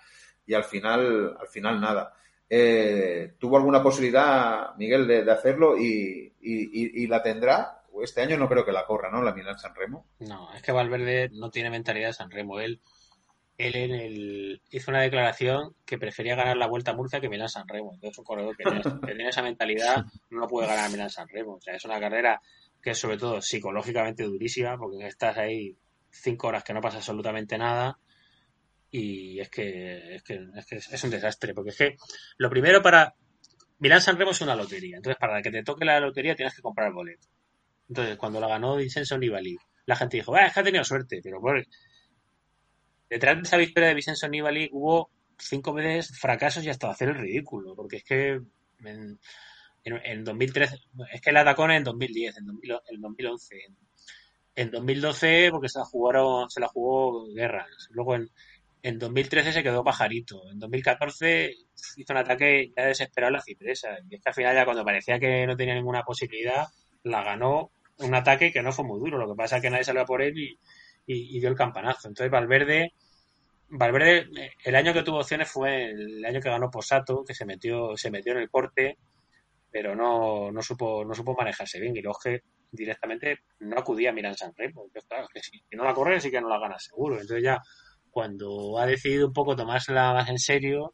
y al final, al final nada. Eh, tuvo alguna posibilidad, Miguel, de, hacerlo y, la tendrá. Este año no creo que la corra, ¿no? La Milán San Remo. No, es que Valverde no tiene mentalidad de San Remo. Él, él en el, hizo una declaración que prefería ganar la Vuelta a Murcia que Milán San Remo. Entonces, un corredor que tiene, esa mentalidad no puede ganar Milán San Remo. O sea, es una carrera que es sobre todo psicológicamente durísima porque estás ahí cinco horas que no pasa absolutamente nada y es que, es que, es un desastre, porque es que lo primero para... Milán San Remo es una lotería, entonces para que te toque la lotería tienes que comprar el boleto. Entonces, cuando la ganó Vincenzo Nibali, la gente dijo, es que ha tenido suerte, pero por... detrás de esa victoria de Vincenzo Nibali hubo cinco veces fracasos y hasta hacer el ridículo, porque es que en, en, 2013, es que la atacó en 2010, en, en 2011, en, en 2012 porque se la jugaron, se la jugó Guerras, luego en, en 2013 se quedó pajarito. En 2014 hizo un ataque ya desesperado a la cipresa. Y es que al final ya cuando parecía que no tenía ninguna posibilidad, la ganó un ataque que no fue muy duro. Lo que pasa es que nadie salió a por él y, dio el campanazo. Entonces Valverde, Valverde, el año que tuvo opciones fue el año que ganó Posato, que se metió, se metió en el corte, pero no, no supo, no supo manejarse bien. Y que directamente no acudía a Miran San porque claro, que si no la corre sí que no la gana seguro. Entonces ya cuando ha decidido un poco tomársela más en serio,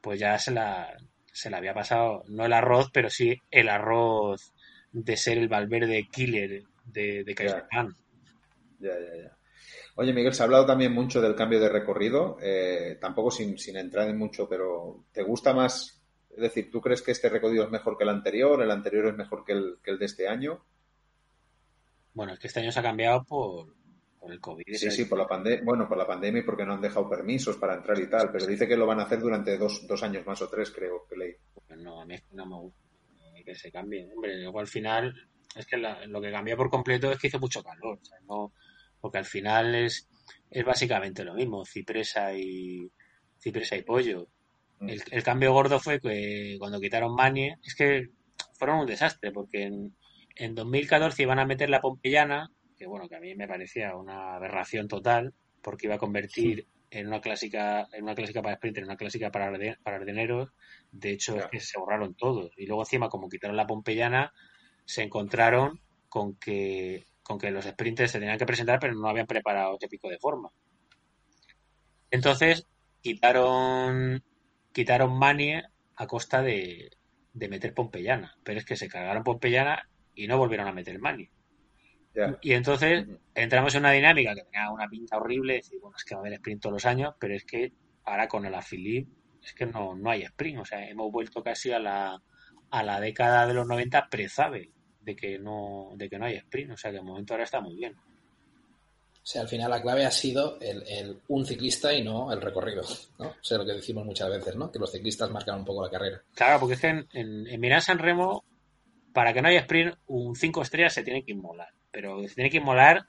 pues ya se la, se la había pasado, no el arroz, pero sí el arroz de ser el Valverde killer de, de ya. ya, ya, ya. Oye, Miguel, se ha hablado también mucho del cambio de recorrido, eh, tampoco sin, sin entrar en mucho, pero ¿te gusta más? Es decir, ¿tú crees que este recorrido es mejor que el anterior? ¿El anterior es mejor que el, que el de este año? Bueno, es que este año se ha cambiado por, el COVID. Sí, sí, por la pandemia, bueno, por la pandemia y porque no han dejado permisos para entrar y tal, pero dice que lo van a hacer durante dos, dos años más o tres, creo que leí. Pues no, a mí no me gusta que se cambie. Hombre, luego al final, es que lo que cambia por completo es que hizo mucho calor, no, porque al final es, es básicamente lo mismo, cipresa y cipresa y pollo. Mm. El, cambio gordo fue que cuando quitaron Manie, es que fueron un desastre, porque en, en 2014 iban a meter la Pompeyana que bueno, que a mí me parecía una aberración total, porque iba a convertir en una clásica, en una clásica para sprint, en una clásica para, para ardeneros. De hecho, es que se borraron todos. Y luego encima, como quitaron la Pompeyana, se encontraron con que, con que los sprinters se tenían que presentar, pero no habían preparado este pico de forma. Entonces, quitaron, quitaron Manie a costa de, de meter Pompeyana. Pero es que se cargaron Pompeyana y no volvieron a meter Manie. Y entonces entramos en una dinámica que tenía una pinta horrible, decir, bueno, es que va a haber sprint todos los años, pero es que ahora con el Philippe es que no, no hay sprint, o sea, hemos vuelto casi a la, a la década de los 90 pre-Zabel de que no de que no hay sprint, o sea que el momento ahora está muy bien. O sea, al final la clave ha sido el, un ciclista y no el recorrido, ¿no? O sea, lo que decimos muchas veces, ¿no? Que los ciclistas marcan un poco la carrera. Claro, porque es que en, en, en San Remo, para que no haya sprint, un 5 estrellas se tiene que inmolar pero se tiene que molar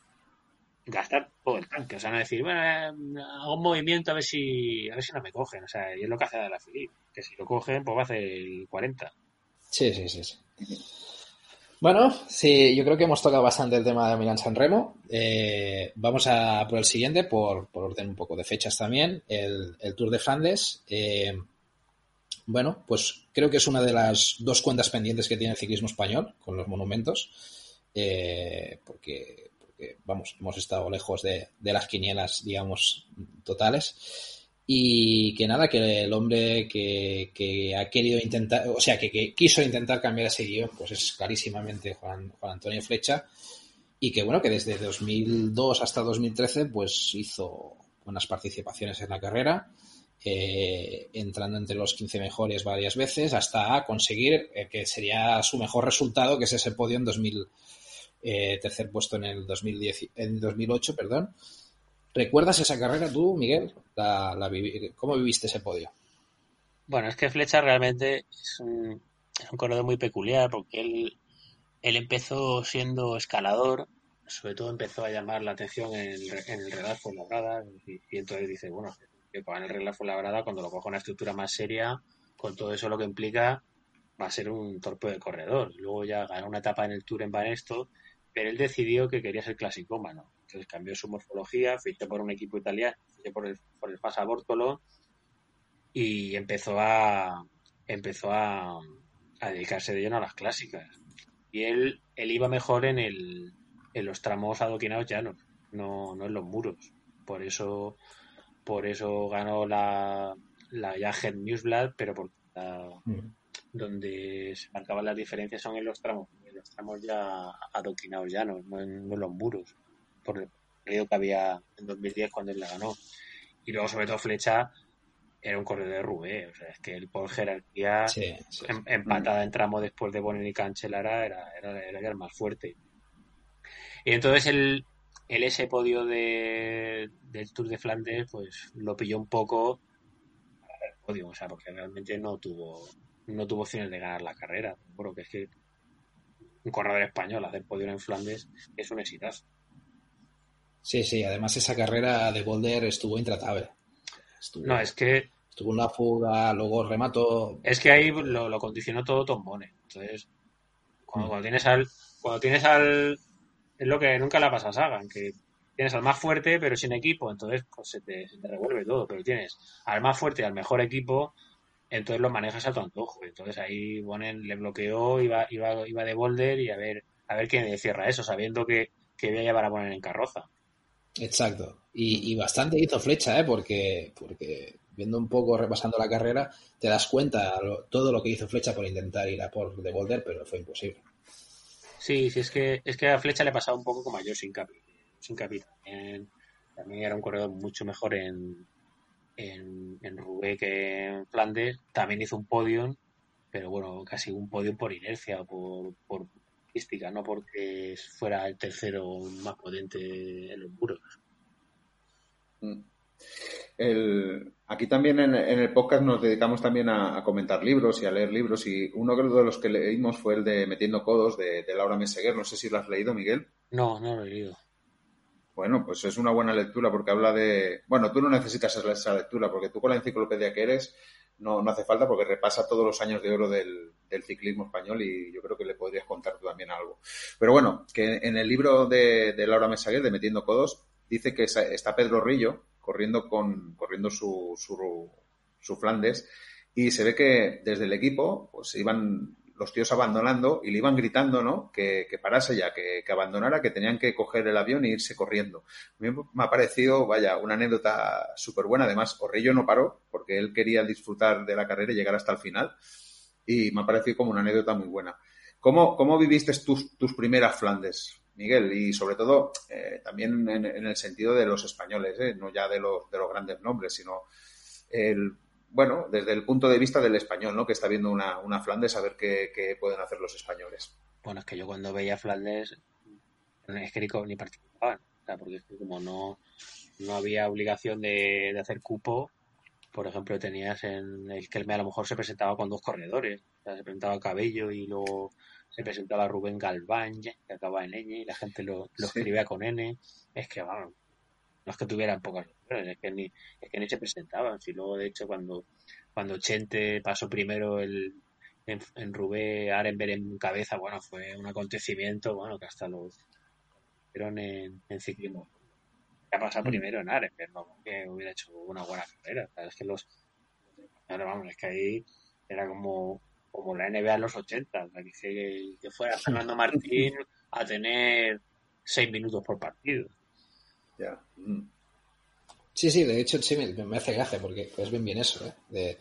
gastar todo el tanque, o sea, no decir, bueno, eh, hago un movimiento a ver si a ver si no me cogen, o sea, y es lo que hace de la Philip, que si lo cogen, pues va a hacer el 40. Sí, sí, sí, sí. Bueno, sí, yo creo que hemos tocado bastante el tema de Milán San Remo. Eh, vamos a por el siguiente, por, por, orden un poco de fechas también, el, el Tour de Flandes. Eh, bueno, pues creo que es una de las dos cuentas pendientes que tiene el ciclismo español con los monumentos. Eh, porque, vamos, hemos estado lejos de, las quinielas, digamos, totales. Y que nada, que el hombre que, ha querido intentar, o sea, que, quiso intentar cambiar ese guion, pues es clarísimamente Juan, Juan Antonio Flecha. Y que bueno, que desde 2002 hasta 2013, pues hizo buenas participaciones en la carrera. Eh, entrando entre los 15 mejores varias veces hasta conseguir eh, que sería su mejor resultado, que es ese podio en 2000, eh, tercer puesto en el 2010, en 2008, perdón. ¿Recuerdas esa carrera tú, Miguel? La, ¿Cómo viviste ese podio? Bueno, es que Flecha realmente es un, corredor muy peculiar porque él, él empezó siendo escalador, sobre todo empezó a llamar la atención en el, en el Real Fuenlabrada y, entonces dice, bueno, que en el Real Fuenlabrada cuando lo coja una estructura más seria, con todo eso lo que implica, va a ser un torpe de corredor. Luego ya ganó una etapa en el Tour en Banesto pero él decidió que quería ser clasicómano. Entonces cambió su morfología, fichó por un equipo italiano, fichó por el, por el Fasa y empezó a empezó a, dedicarse de lleno a las clásicas. Y él, él iba mejor en, el, en los tramos adoquinados llanos, no, no en los muros. Por eso, por eso ganó la, la Newsblad, pero por mm. donde se marcaban las diferencias son en los tramos estamos ya adoquinados ya, no, no, en, los muros, por el periodo que había en 2010 cuando él la ganó. Y luego, sobre todo, Flecha era un corredor de Rubé, o sea, es que el por jerarquía em, empatada en tramo después de Bonnie y Cancelara era, era, era, el más fuerte. Y entonces el, el ese podio de, del Tour de Flandes, pues lo pilló un poco para el podio, o sea, porque realmente no tuvo no tuvo opciones de ganar la carrera. Bueno, que es que un corredor español hacer podio en Flandes es un exitazo. Sí, sí, además esa carrera de Boulder estuvo intratable. no, es que. Estuvo una fuga, luego remato. Es que ahí lo, condicionó todo Tombone. Entonces, cuando, mm. tienes al. Cuando tienes al. Es lo que nunca la pasa a Sagan, que tienes al más fuerte, pero sin equipo. Entonces, pues se te, se te revuelve todo. Pero tienes al más fuerte y al mejor equipo, entonces lo manejas a tu antojo. Entonces ahí Bonen le bloqueó, iba, iba, iba de boulder y a ver, a ver quién cierra eso, sabiendo que, que voy a llevar a poner en carroza. Exacto. Y, bastante hizo flecha, ¿eh? porque, porque viendo un poco, repasando la carrera, te das cuenta todo lo que hizo Flecha por intentar ir a por de Boulder, pero fue imposible. Sí, sí, es que, es que a Flecha le pasaba un poco como a yo sin Capi. Sin Capi también era un corredor mucho mejor en, en, en Roubaix que en Flandes, también hizo un podium, pero bueno, casi un podium por inercia, por, por no porque fuera el tercero más potente en los muros. Mm. aquí también en, el podcast nos dedicamos también a, comentar libros y a leer libros y uno de los que leímos fue el de Metiendo Codos de, de Laura Meseguer. No sé si lo has leído, Miguel. No, no lo he leído. Bueno, pues es una buena lectura porque habla de... Bueno, tú no necesitas esa lectura porque tú con la enciclopedia que eres no, no hace falta porque repasa todos los años de oro del, ciclismo español y yo creo que le podrías contar tú también algo. Pero bueno, que en el libro de, Laura Mesaguer, de Metiendo Codos, dice que está Pedro Rillo corriendo con corriendo su, su, su Flandes y se ve que desde el equipo pues iban los tíos abandonando y le iban gritando, ¿no? Que, parase ya, que, abandonara, que tenían que coger el avión e irse corriendo. A mí me ha parecido, vaya, una anécdota súper buena. Además, Orrillo no paró porque él quería disfrutar de la carrera y llegar hasta el final. Y me ha parecido como una anécdota muy buena. ¿Cómo, cómo viviste tus, tus primeras Flandes, Miguel? Y sobre todo, eh, también en, el sentido de los españoles, ¿eh? no ya de los, de los grandes nombres, sino el bueno, desde el punto de vista del español, ¿no? Que está viendo una, una Flandes a ver qué, pueden hacer los españoles. Bueno, es que yo cuando veía Flandes, es que ni, participaban, o sea, porque como no, no había obligación de, hacer cupo, por ejemplo, tenías en el que a lo mejor se presentaba con dos corredores, o sea, se presentaba Cabello y luego se presentaba Rubén Galván, que acaba en N, y la gente lo, lo escribía con N, es que, vamos, no es que tuvieran pocas opciones, es que ni, es que ni se presentaban. Si luego, de hecho, cuando, cuando Chente pasó primero el, en, en Rubé, Arenberg en cabeza, bueno, fue un acontecimiento, bueno, que hasta los vieron en, en ciclismo. ha pasado mm. primero en Arenberg, no que hubiera hecho una buena carrera. es que los, vamos, es que ahí era como, como la NBA en los 80, que, que fuera Fernando Martín a tener seis minutos por partido. Sí, sí, de hecho sí me, hace gracia porque es bien bien eso, ¿eh? de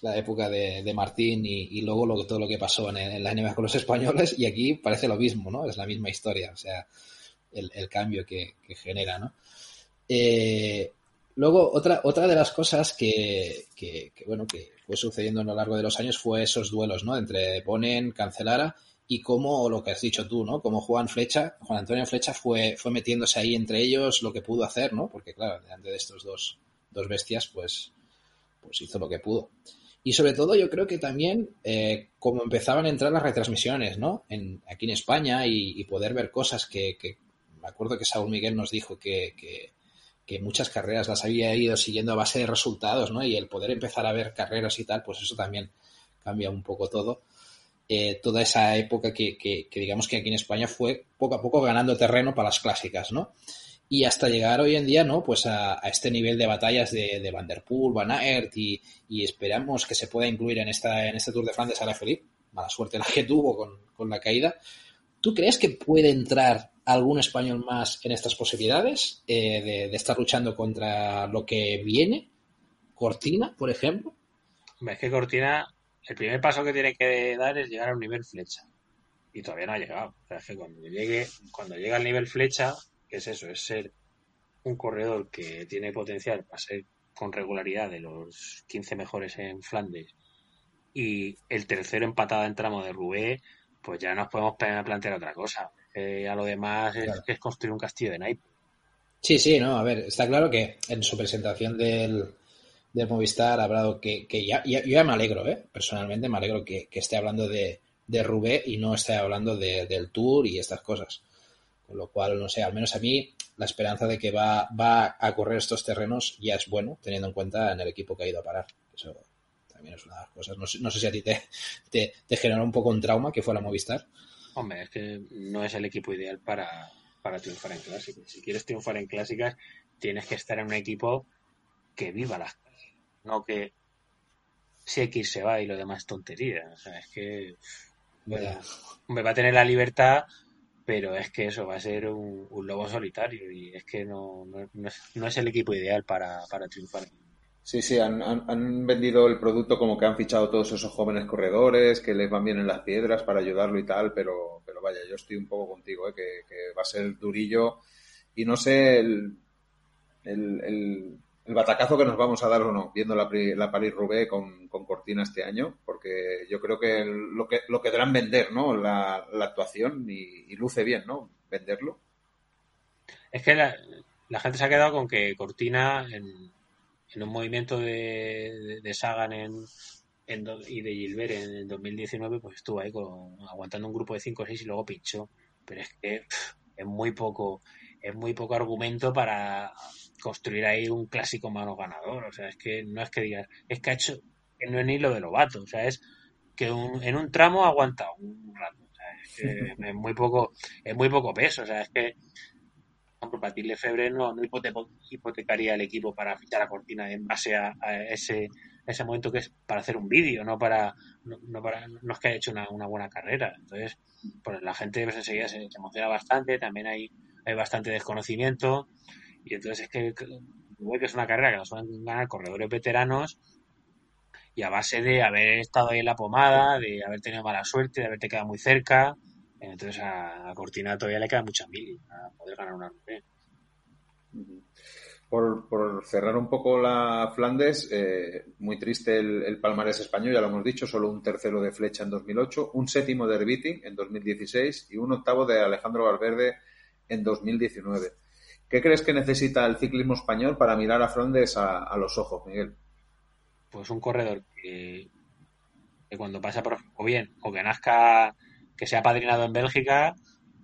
la época de, Martín y, luego lo, todo lo que pasó en, la NBA con los españoles y aquí parece lo mismo, ¿no? Es la misma historia, o sea, el, cambio que, genera, ¿no? Eh, luego, otra, otra de las cosas que, bueno, que fue sucediendo a lo largo de los años fue esos duelos, ¿no? Entre Ponen, Cancelara y cómo lo que has dicho tú, ¿no? Cómo Juan Flecha, Juan Antonio Flecha fue, fue metiéndose ahí entre ellos lo que pudo hacer, ¿no? Porque claro, delante de estos dos, dos bestias, pues, pues hizo lo que pudo. Y sobre todo yo creo que también eh, como empezaban a entrar las retransmisiones, ¿no? En, aquí en España y, poder ver cosas que, me acuerdo que Saúl Miguel nos dijo que, que, muchas carreras las había ido siguiendo a base de resultados, ¿no? Y el poder empezar a ver carreras y tal, pues eso también cambia un poco todo. Eh, toda esa época que, que, digamos que aquí en España fue poco a poco ganando terreno para las clásicas, ¿no? Y hasta llegar hoy en día, ¿no? Pues a, este nivel de batallas de, de Van Aert y, esperamos que se pueda incluir en, esta, en este Tour de Flandes a la Felipe. Mala suerte la que tuvo con, con la caída. ¿Tú crees que puede entrar algún español más en estas posibilidades eh, de, de, estar luchando contra lo que viene? Cortina, por ejemplo. Es que Cortina el primer paso que tiene que dar es llegar a un nivel flecha. Y todavía no ha llegado. O sea, es que cuando llegue, cuando llega al nivel flecha, que es eso, es ser un corredor que tiene potencial para ser con regularidad de los 15 mejores en Flandes y el tercero empatada en tramo de Rubé, pues ya nos podemos plantear otra cosa. a lo demás es, construir un castillo de naipes. Sí, sí, no, a ver, está claro que en su presentación del, de Movistar ha hablado que, que ya, yo ya me alegro, ¿eh? personalmente me alegro que, esté hablando de, de, Rubé y no esté hablando del Tour y estas cosas. Con lo cual, no sé, al menos a mí la esperanza de que va, va a correr estos terrenos ya es bueno, teniendo en cuenta en el equipo que ha ido a parar. Eso también es una de las cosas. No, sé si a ti te, te, generó un poco un trauma que fue la Movistar. Hombre, es que no es el equipo ideal para, para triunfar en clásicas. Si quieres triunfar en clásicas, tienes que estar en un equipo que viva las no que si X se va y lo demás es tontería. O sea, es que me va a tener la libertad, pero es que eso va a ser un, lobo solitario y es que no, no, es, el equipo ideal para, triunfar. Sí, sí, han, vendido el producto como que han fichado todos esos jóvenes corredores, que les van bien en las piedras para ayudarlo y tal, pero, pero vaya, yo estoy un poco contigo, ¿eh? que, va a ser durillo y no sé el, el el batacazo que nos vamos a dar o no, viendo la, la París-Roubaix con, Cortina este año, porque yo creo que lo que lo querrán vender, ¿no? La, actuación y, luce bien, ¿no? Venderlo. Es que la, gente se ha quedado con que Cortina en, un movimiento de, de, Sagan en, y de Gilbert en el 2019, pues estuvo ahí con, aguantando un grupo de 5 o 6 y luego pinchó. Pero es que es muy poco, es muy poco argumento para construir ahí un clásico mano ganador. O sea, es que no es que digas, es que ha hecho, que no es ni lo de Lobato, o sea, es que en un tramo ha aguantado un rato. O sea, es que es muy poco, es muy poco peso. O sea, es que por ejemplo, para Lefebvre no, no hipotecaría el equipo para fichar a Cortina en base a, ese, ese momento que es para hacer un vídeo, no para no, para no es que haya hecho una, una buena carrera. Entonces, pues la gente pues, enseguida se, emociona bastante, también hay, hay bastante desconocimiento y entonces es que, que es una carrera que nos suelen ganar corredores veteranos y a base de haber estado ahí en la pomada, de haber tenido mala suerte, de haberte quedado muy cerca, entonces a, Cortina todavía le queda mucha mil para poder ganar una RP. Por, cerrar un poco la Flandes, eh, muy triste el, palmarés español, ya lo hemos dicho, solo un tercero de flecha en 2008, un séptimo de Herbiti en 2016 y un octavo de Alejandro Valverde en 2019. ¿Qué crees que necesita el ciclismo español para mirar a Flandes a, los ojos, Miguel? Pues un corredor que, cuando pasa por o bien o que nazca que sea padrinado en Bélgica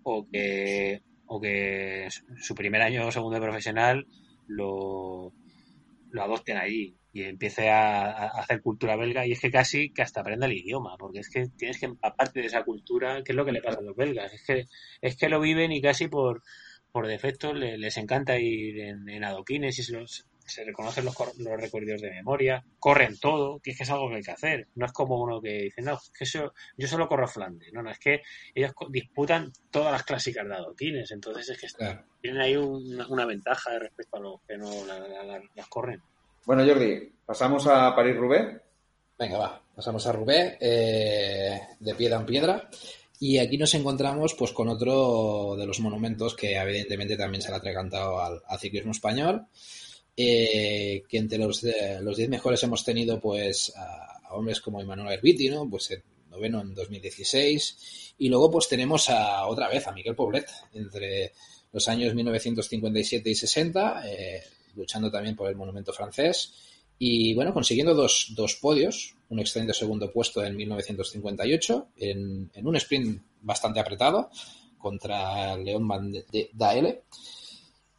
o que, o que su primer año o segundo de profesional lo, lo adopten allí y empiece a, hacer cultura belga y es que casi que hasta aprenda el idioma porque es que tienes que empaparte de esa cultura que es lo que le pasa a los belgas es que es que lo viven y casi por por defecto les, encanta ir en, en adoquines y se los, se reconocen los, los recorridos de memoria, corren todo, que es que es algo que hay que hacer. No es como uno que dice, no, que eso, yo solo corro Flandes. No, no, es que ellos disputan todas las clásicas de adoquines, entonces es que tienen ahí una, ventaja respecto a los que no las corren. Bueno, Jordi, pasamos a París-Roubaix. Venga, va, pasamos a Roubaix, eh, de piedra en piedra. Y aquí nos encontramos pues con otro de los monumentos que evidentemente también se le ha atragantado al ciclismo español. Eh, que entre los, los 10 mejores hemos tenido pues a, hombres como Emanuel Herbiti, ¿no? Pues en noveno en 2016 y luego pues tenemos a otra vez a Miguel Poblet entre los años 1957 y 60 eh, luchando también por el monumento francés y bueno consiguiendo dos, dos podios un excelente segundo puesto en 1958 en, en un sprint bastante apretado contra León Van Daele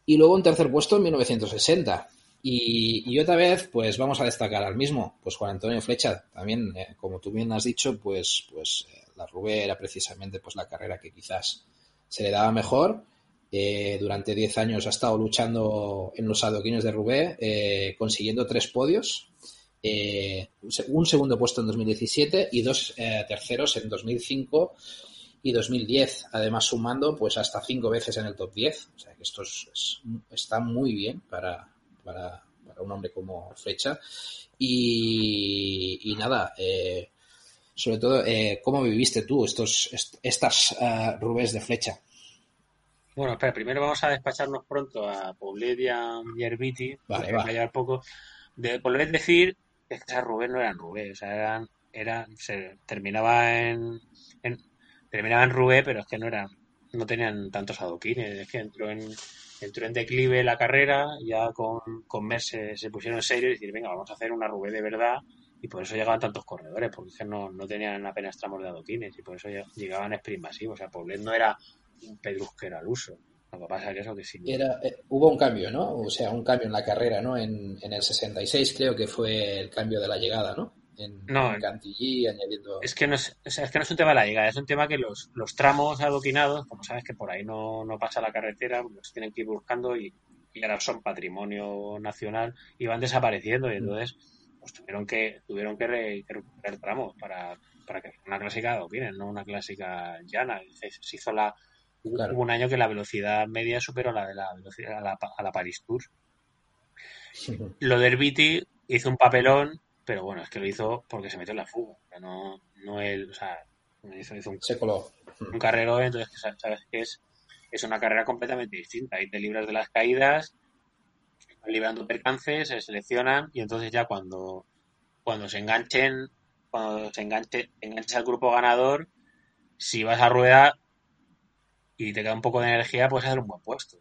y luego un tercer puesto en 1960. Y, otra vez, pues vamos a destacar al mismo, pues Juan Antonio Flecha, también, eh, como tú bien has dicho, pues, pues eh, la Rubé era precisamente pues la carrera que quizás se le daba mejor. Eh, durante 10 años ha estado luchando en los adoquines de Rubé, consiguiendo tres podios, un segundo puesto en 2017 y dos terceros en 2005 y 2010, además sumando pues hasta cinco veces en el top 10. O sea que esto está muy bien para, para, un hombre como Flecha. Y, nada, eh, sobre todo, eh, ¿cómo viviste tú estos, estas uh, rubés de Flecha? Bueno, espera, primero vamos a despacharnos pronto a Poblet y a Yerbiti, vale, va. a poco. De Poblet decir que esas rubés no eran rubés, o sea, eran, eran se terminaba en terminaba en Rubé, pero es que no eran, no tenían tantos adoquines, es que entró en, entró en declive la carrera, ya con, con Mer se, pusieron en serio y decir, venga, vamos a hacer una Rubé de verdad, y por eso llegaban tantos corredores, porque es que no, no tenían apenas tramos de adoquines, y por eso llegaban sprint masivos, o sea, Poblet no era un pedrusquero al uso. Lo que pasa es que eso que sí. Era, eh, hubo un cambio, ¿no? O sea, un cambio en la carrera, ¿no? En, en el 66 creo que fue el cambio de la llegada, ¿no? no, añadiendo. Es que, no es, que no es un tema de la llegada, es un tema que los, los tramos adoquinados, como sabes que por ahí no, no pasa la carretera, los tienen que ir buscando y, ahora son patrimonio nacional y van desapareciendo y mm. entonces pues, tuvieron que tuvieron que, recuperar tramos para, para que una clásica adoquines, no una clásica llana. Se, hizo la Hubo un año que la velocidad media superó la de la velocidad a la, a la Paris Tour. Lo del Viti hizo un papelón pero bueno, es que lo hizo porque se metió en la fuga. no, no él, o sea, hizo, hizo un, se coló. un carrero, entonces sabes que es, es una carrera completamente distinta. Ahí te libras de las caídas, van librando percances, se seleccionan y entonces ya cuando, cuando se enganchen, cuando se enganche, enganches al grupo ganador, si vas a rueda y te queda un poco de energía, puedes hacer un buen puesto.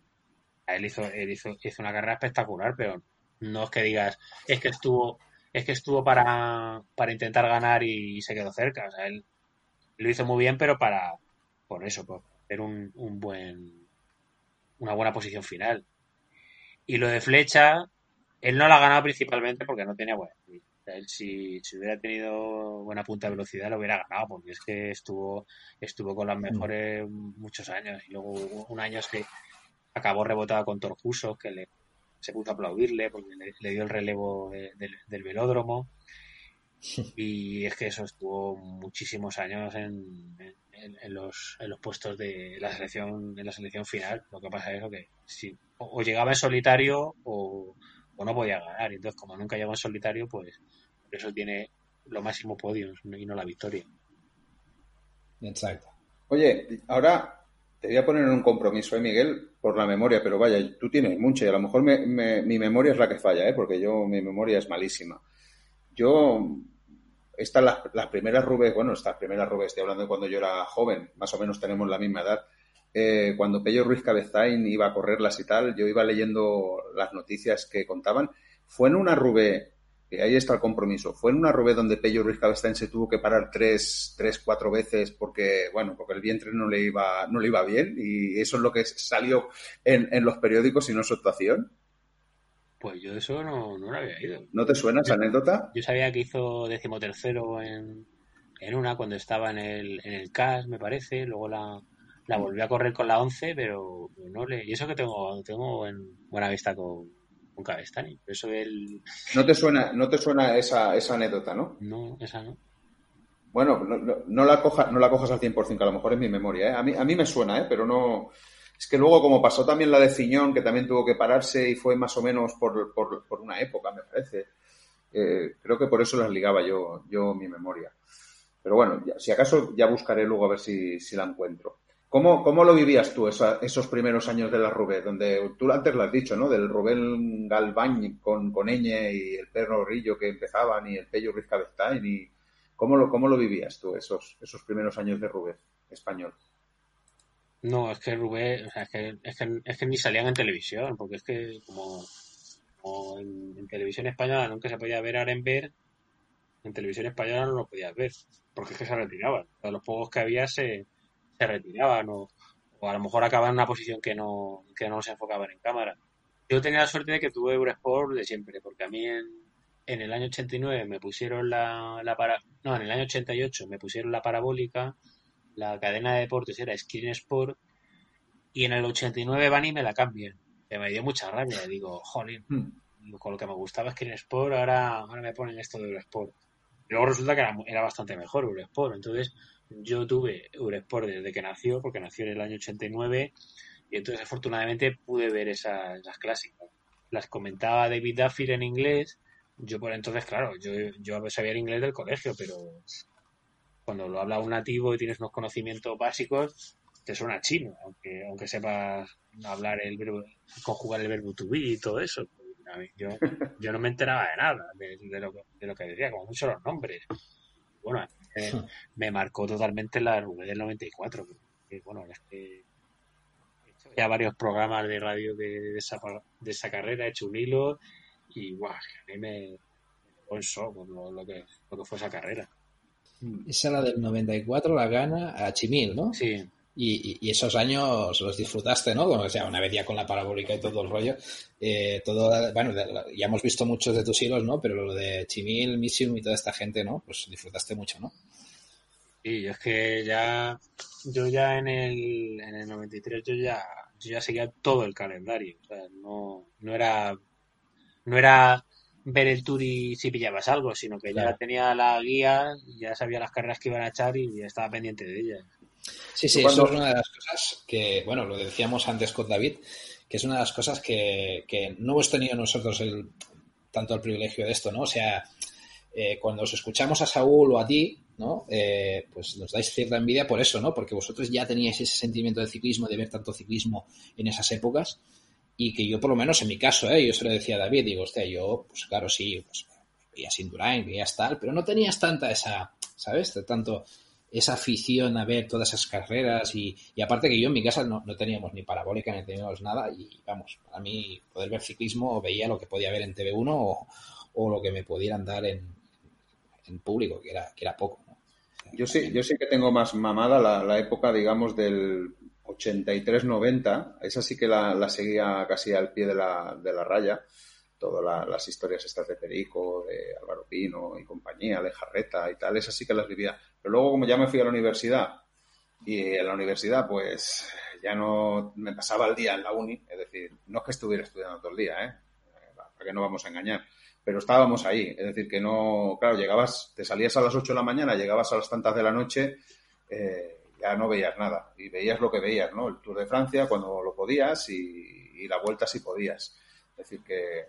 Él hizo, él hizo, hizo una carrera espectacular, pero no es que digas, es que estuvo es que estuvo para, para intentar ganar y, se quedó cerca. O sea, él lo hizo muy bien, pero para, por eso, por hacer un, un buen, una buena posición final. Y lo de flecha, él no la ha ganado principalmente porque no tenía buena. Él si, si, hubiera tenido buena punta de velocidad lo hubiera ganado porque es que estuvo estuvo con las mm. mejores muchos años y luego hubo un año que acabó rebotado con Torcuso, que le, se puso a aplaudirle porque le, dio el relevo del velódromo. Y es que eso estuvo muchísimos años en, en, los, en los puestos de la selección en la selección final. Lo que pasa es que si, o, llegaba en solitario o, no podía ganar. Entonces, como nunca llegó en solitario, pues por eso tiene lo máximo podios y no la victoria. Exacto. Oye, ahora te voy a poner en un compromiso, ¿eh, Miguel? Por la memoria, pero vaya, tú tienes mucha y a lo mejor mi memoria es la que falla, ¿eh? Porque yo, mi memoria es malísima. Yo, estas las, las primeras Rubes, bueno, estas primeras Rubes, estoy hablando de cuando yo era joven, más o menos tenemos la misma edad. Eh, cuando Pello Ruiz Cabezain iba a correrlas y tal, yo iba leyendo las noticias que contaban. Fue en una Rubé ahí está el compromiso. Fue en una rubé donde Pello Ruiz Cabestán se tuvo que parar tres, tres, cuatro veces porque, bueno, porque el vientre no le iba, no le iba bien y eso es lo que salió en, en los periódicos y no su actuación. Pues yo eso no, no lo había ido. ¿No te suena esa anécdota? Yo sabía que hizo decimotercero en, en una cuando estaba en el, en el CAS, me parece, luego la, la volvió a correr con la 11, pero no le... Y eso que tengo, tengo en buena vista con, con Cabestani. Eso del... No te suena, no te suena esa, esa anécdota, ¿no? No, esa no. Bueno, no, no, la, coja, no la cojas al 100%, que a lo mejor es mi memoria. ¿eh? A, mí, a mí me suena, ¿eh? pero no... Es que luego, como pasó también la de Ciñón, que también tuvo que pararse y fue más o menos por, por, por una época, me parece. Eh, creo que por eso las ligaba yo, yo mi memoria. Pero bueno, si acaso ya buscaré luego a ver si, si la encuentro. ¿Cómo, ¿Cómo, lo vivías tú esos primeros años de la Rubén? Donde tú antes lo has dicho, ¿no? Del Rubén Galván con, con Eñe y el perro Rillo que empezaban y el Pello Ruiz y ¿cómo lo, ¿Cómo lo vivías tú esos, esos primeros años de Rubén español? No, es que Rubén, o sea, es, que, es, que, ni salían en televisión, porque es que como, en, televisión española nunca se podía ver Arenberg, en televisión española no lo podías ver, porque es que se retiraban. los juegos que había se se retiraban o, a lo mejor acababan en una posición que no, que no se enfocaban en cámara. Yo tenía la suerte de que tuve Eurosport de siempre, porque a mí en, en el año 89 me pusieron la, la para, no, en el año 88 me pusieron la parabólica, la cadena de deportes era Screen Sport y en el 89 van y me la cambian. Que me dio mucha rabia, digo, jolín, hmm. con lo que me gustaba Screen Sport, ahora, ahora me ponen esto de Eurosport. Luego resulta que era, bastante mejor Eurosport, entonces yo tuve Eurosport desde que nació, porque nació en el año 89, y entonces afortunadamente pude ver esas, clásicas. Las comentaba David Duffield en inglés, yo por entonces, claro, yo, yo sabía el inglés del colegio, pero cuando lo habla un nativo y tienes unos conocimientos básicos, te suena chino, aunque, aunque sepas hablar el verbo, conjugar el verbo to be y todo eso. Yo, yo no me enteraba de nada de, lo, de lo que decía, como mucho los nombres. Bueno, me marcó totalmente la RV del 94. bueno, es que he hecho ya varios programas de radio de, esa, de esa carrera, he hecho un hilo y guau, a mí me fue lo, lo, que, lo que fue esa carrera. Esa la del 94 la gana a Chimil, ¿no? Sí. Y, esos años los disfrutaste, ¿no? o sea, una vez ya con la parabólica y todo el rollo. Eh, todo, bueno, ya hemos visto muchos de tus hilos, ¿no? Pero lo de Chimil, Misium y toda esta gente, ¿no? Pues disfrutaste mucho, ¿no? Sí, es que ya, yo ya en el, en el 93 yo ya, yo ya seguía todo el calendario. O sea, no, no era, no era ver el tour y si pillabas algo, sino que ya tenía la guía, ya sabía las carreras que iban a echar y ya estaba pendiente de ellas. Sí, sí, eso es una de las cosas que, bueno, lo decíamos antes con David, que es una de las cosas que, que no hemos tenido nosotros el, tanto el privilegio de esto, ¿no? O sea, eh, cuando os escuchamos a Saúl o a ti, ¿no? Eh, pues nos dais cierta envidia por eso, ¿no? Porque vosotros ya teníais ese sentimiento de ciclismo, de ver tanto ciclismo en esas épocas, y que yo, por lo menos en mi caso, ¿eh? yo se lo decía a David, digo, hostia, yo, pues claro, sí, pues veías Indurain, veías tal, pero no tenías tanta esa, ¿sabes? Tanto esa afición a ver todas esas carreras y, aparte que yo en mi casa no, teníamos ni parabólica ni teníamos nada y vamos, para mí poder ver ciclismo veía lo que podía ver en TV1 o, lo que me pudieran dar en, en público, que era, que era poco. Yo sí, yo sí que tengo más mamada la, época, digamos, del 83-90. Esa sí que la, seguía casi al pie de la, de la raya. Todas las historias estas de Perico, de Álvaro Pino y compañía, de Jarreta y tal, esas sí que las vivía. Pero luego, como ya me fui a la universidad, y en la universidad, pues ya no me pasaba el día en la uni, es decir, no es que estuviera estudiando todo el día, ¿eh? Para que no vamos a engañar, pero estábamos ahí, es decir, que no, claro, llegabas, te salías a las 8 de la mañana, llegabas a las tantas de la noche, eh, ya no veías nada, y veías lo que veías, ¿no? El Tour de Francia cuando lo podías y, la vuelta si podías. Es decir, que,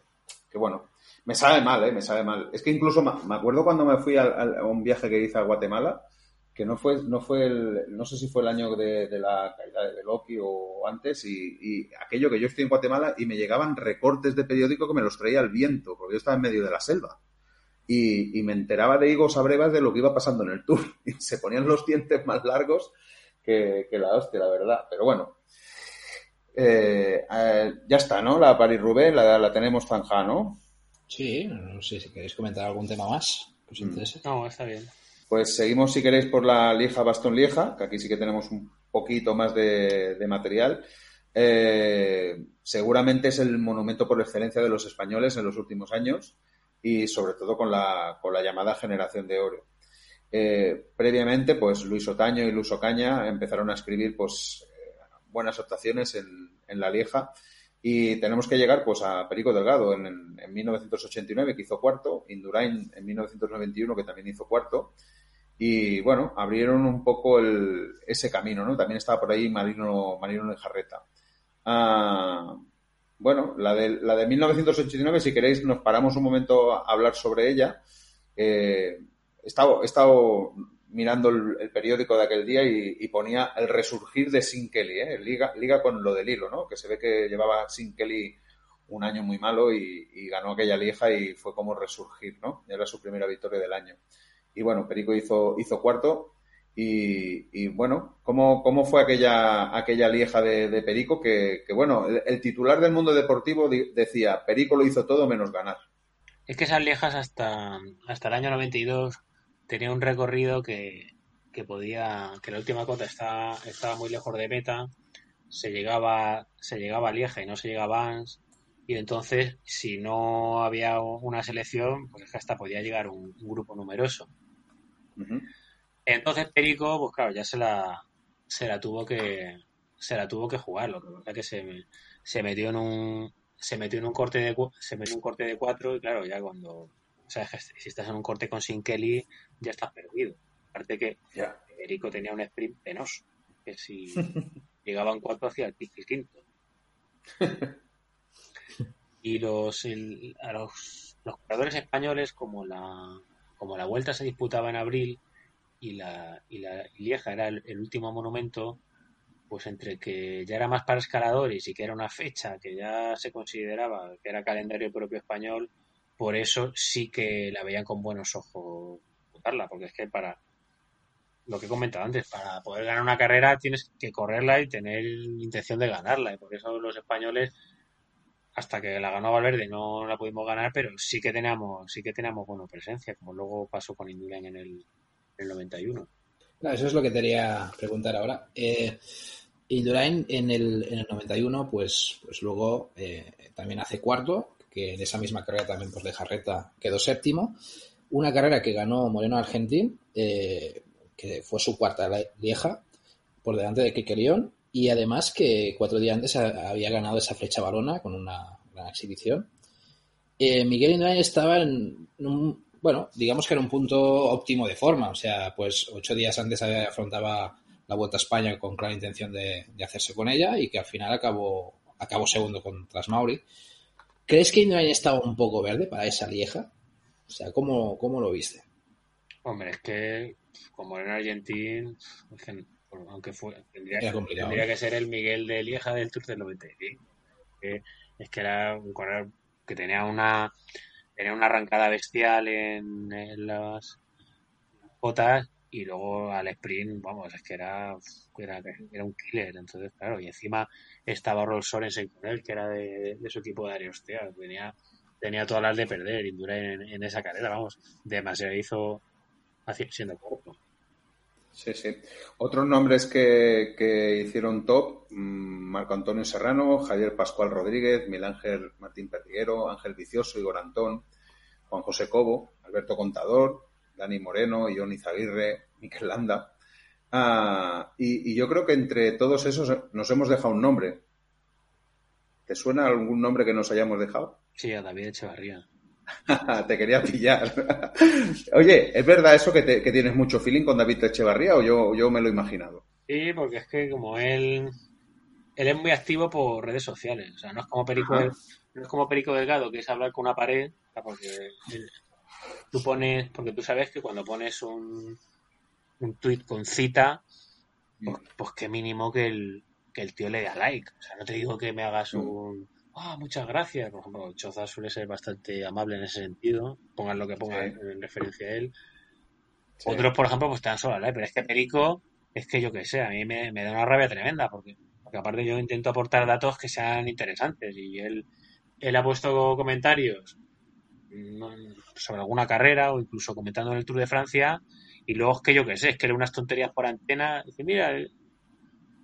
que bueno, me sabe mal, ¿eh? Me sabe mal. Es que incluso me acuerdo cuando me fui a un viaje que hice a Guatemala, que no fue, no fue el, no sé si fue el año de, la caída de Loki o antes, y, aquello que yo estoy en Guatemala y me llegaban recortes de periódico que me los traía el viento, porque yo estaba en medio de la selva. Y, me enteraba de higos a brevas de lo que iba pasando en el tour. Y se ponían los dientes más largos que, la hostia, la verdad. Pero bueno, eh, eh, ya está, ¿no? La Paris-Roubaix la, la tenemos zanja, ¿no? Sí, no sé si queréis comentar algún tema más que os mm. interese. No, está bien. Pues seguimos, si queréis, por la Lieja Bastón Lieja, que aquí sí que tenemos un poquito más de, material. Eh, seguramente es el monumento por excelencia de los españoles en los últimos años y sobre todo con la, con la llamada generación de oro. Eh, previamente, pues Luis Otaño y Luis Ocaña empezaron a escribir pues buenas actuaciones en, en la Lieja y tenemos que llegar pues a Perico Delgado en, en, 1989 que hizo cuarto, Indurain en 1991 que también hizo cuarto y bueno, abrieron un poco el, ese camino, ¿no? También estaba por ahí Marino, Marino de Jarreta. Ah, bueno, la de, la de 1989, si queréis, nos paramos un momento a hablar sobre ella. Eh, he, estado, he estado mirando el, periódico de aquel día y, ponía el resurgir de Sin Kelly, ¿eh? liga, liga con lo del hilo, ¿no? Que se ve que llevaba Sin Kelly un año muy malo y, ganó aquella lieja y fue como resurgir, ¿no? Era su primera victoria del año y bueno, Perico hizo, hizo cuarto. Y, bueno, ¿cómo, ¿cómo, fue aquella, aquella lieja de, Perico? Que, bueno, el, titular del mundo deportivo decía, Perico lo hizo todo menos ganar. Es que esas liejas hasta, hasta el año 92 tenía un recorrido que, que podía, que la última cota estaba, estaba muy lejos de meta, se llegaba, se llegaba a Lieja y no se llegaba a y entonces si no había una selección, pues es que hasta podía llegar un grupo numeroso. Entonces Perico, pues claro, ya se la, se la tuvo que se la tuvo que jugar, lo que pasa que se, se metió en un se metió en un corte de se metió un corte de cuatro y claro, ya cuando sea, si estás en un corte con Sin Kelly, ya estás perdido. Aparte que Perico tenía un sprint penoso, que si llegaban cuatro hacia el, el quinto. y los, a los, los jugadores españoles, como la, como la vuelta se disputaba en abril y la, y la Lieja era el, último monumento, pues entre que ya era más para escaladores y que era una fecha que ya se consideraba que era calendario propio español, por eso sí que la veían con buenos ojos disputarla, porque es que para lo que he comentado antes, para poder ganar una carrera tienes que correrla y tener intención de ganarla, y por eso los españoles hasta que la ganó Valverde no la pudimos ganar, pero sí que teníamos, sí que teníamos buena presencia, como luego pasó con Indurain en el, 91. eso es lo que quería preguntar ahora. Eh, Indurain en el, en el 91, pues, pues luego eh, también hace cuarto, que en esa misma carrera también pues de Jarreta quedó séptimo. Una carrera que ganó Moreno Argentín, eh, que fue su cuarta vieja, por delante de Kike León, y además que cuatro días antes había ganado esa flecha balona con una gran exhibición. Eh, Miguel Indurain estaba en un, bueno, digamos que era un punto óptimo de forma, o sea, pues ocho días antes afrontaba la Vuelta a España con clara intención de, hacerse con ella y que al final acabó, acabó segundo contra Mauri. ¿Crees que Indurain estaba un poco verde para esa lieja? O sea, ¿cómo, cómo lo viste? Hombre, es que como en Argentina, aunque fue, tendría, que ser el Miguel de Lieja del Tour del 96. es que era un corredor que tenía una tenía una arrancada bestial en, las botas y luego al sprint, vamos, es que era, era, un killer. Entonces, claro, y encima estaba Rolls Sorensen con él, que era de, su equipo de Hostia, tenía, tenía todas las de perder, y en, en esa carrera, vamos, demasiado hizo siendo corto. Sí, sí. Otros nombres que, que hicieron top, mm, Marco Antonio Serrano, Javier Pascual Rodríguez, Miguel Ángel Martín Pertiguero, Ángel Vicioso, Igor Antón, Juan José Cobo, Alberto Contador, Dani Moreno, Ion Izaguirre, Miquel Landa. Ah, y, yo creo que entre todos esos nos hemos dejado un nombre. ¿Te suena algún nombre que nos hayamos dejado? Sí, a David Echevarría. te quería pillar. Oye, ¿es verdad eso que, tienes mucho feeling con David Echevarría o yo, yo me lo he imaginado? Sí, porque es que como él, él es muy activo por redes sociales. O sea, no es como Perico, no es como Perico Delgado, que es hablar con una pared, porque tú pones, porque tú sabes que cuando pones un, un tweet con cita, pues, pues qué mínimo que el, que el tío le dé like. O sea, no te digo que me hagas un. Ah, muchas gracias. Por ejemplo, Choza suele ser bastante amable en ese sentido. Pongan lo que pongan en referencia a él. Otros, por ejemplo, pues te dan solo like. Pero es que Perico, es que yo qué sé, a mí me, da una rabia tremenda. Porque, porque aparte yo intento aportar datos que sean interesantes. Y él, él ha puesto comentarios sobre alguna carrera o incluso comentando en el Tour de Francia y luego es que yo qué sé, es que le unas tonterías por antena. Dice, mira,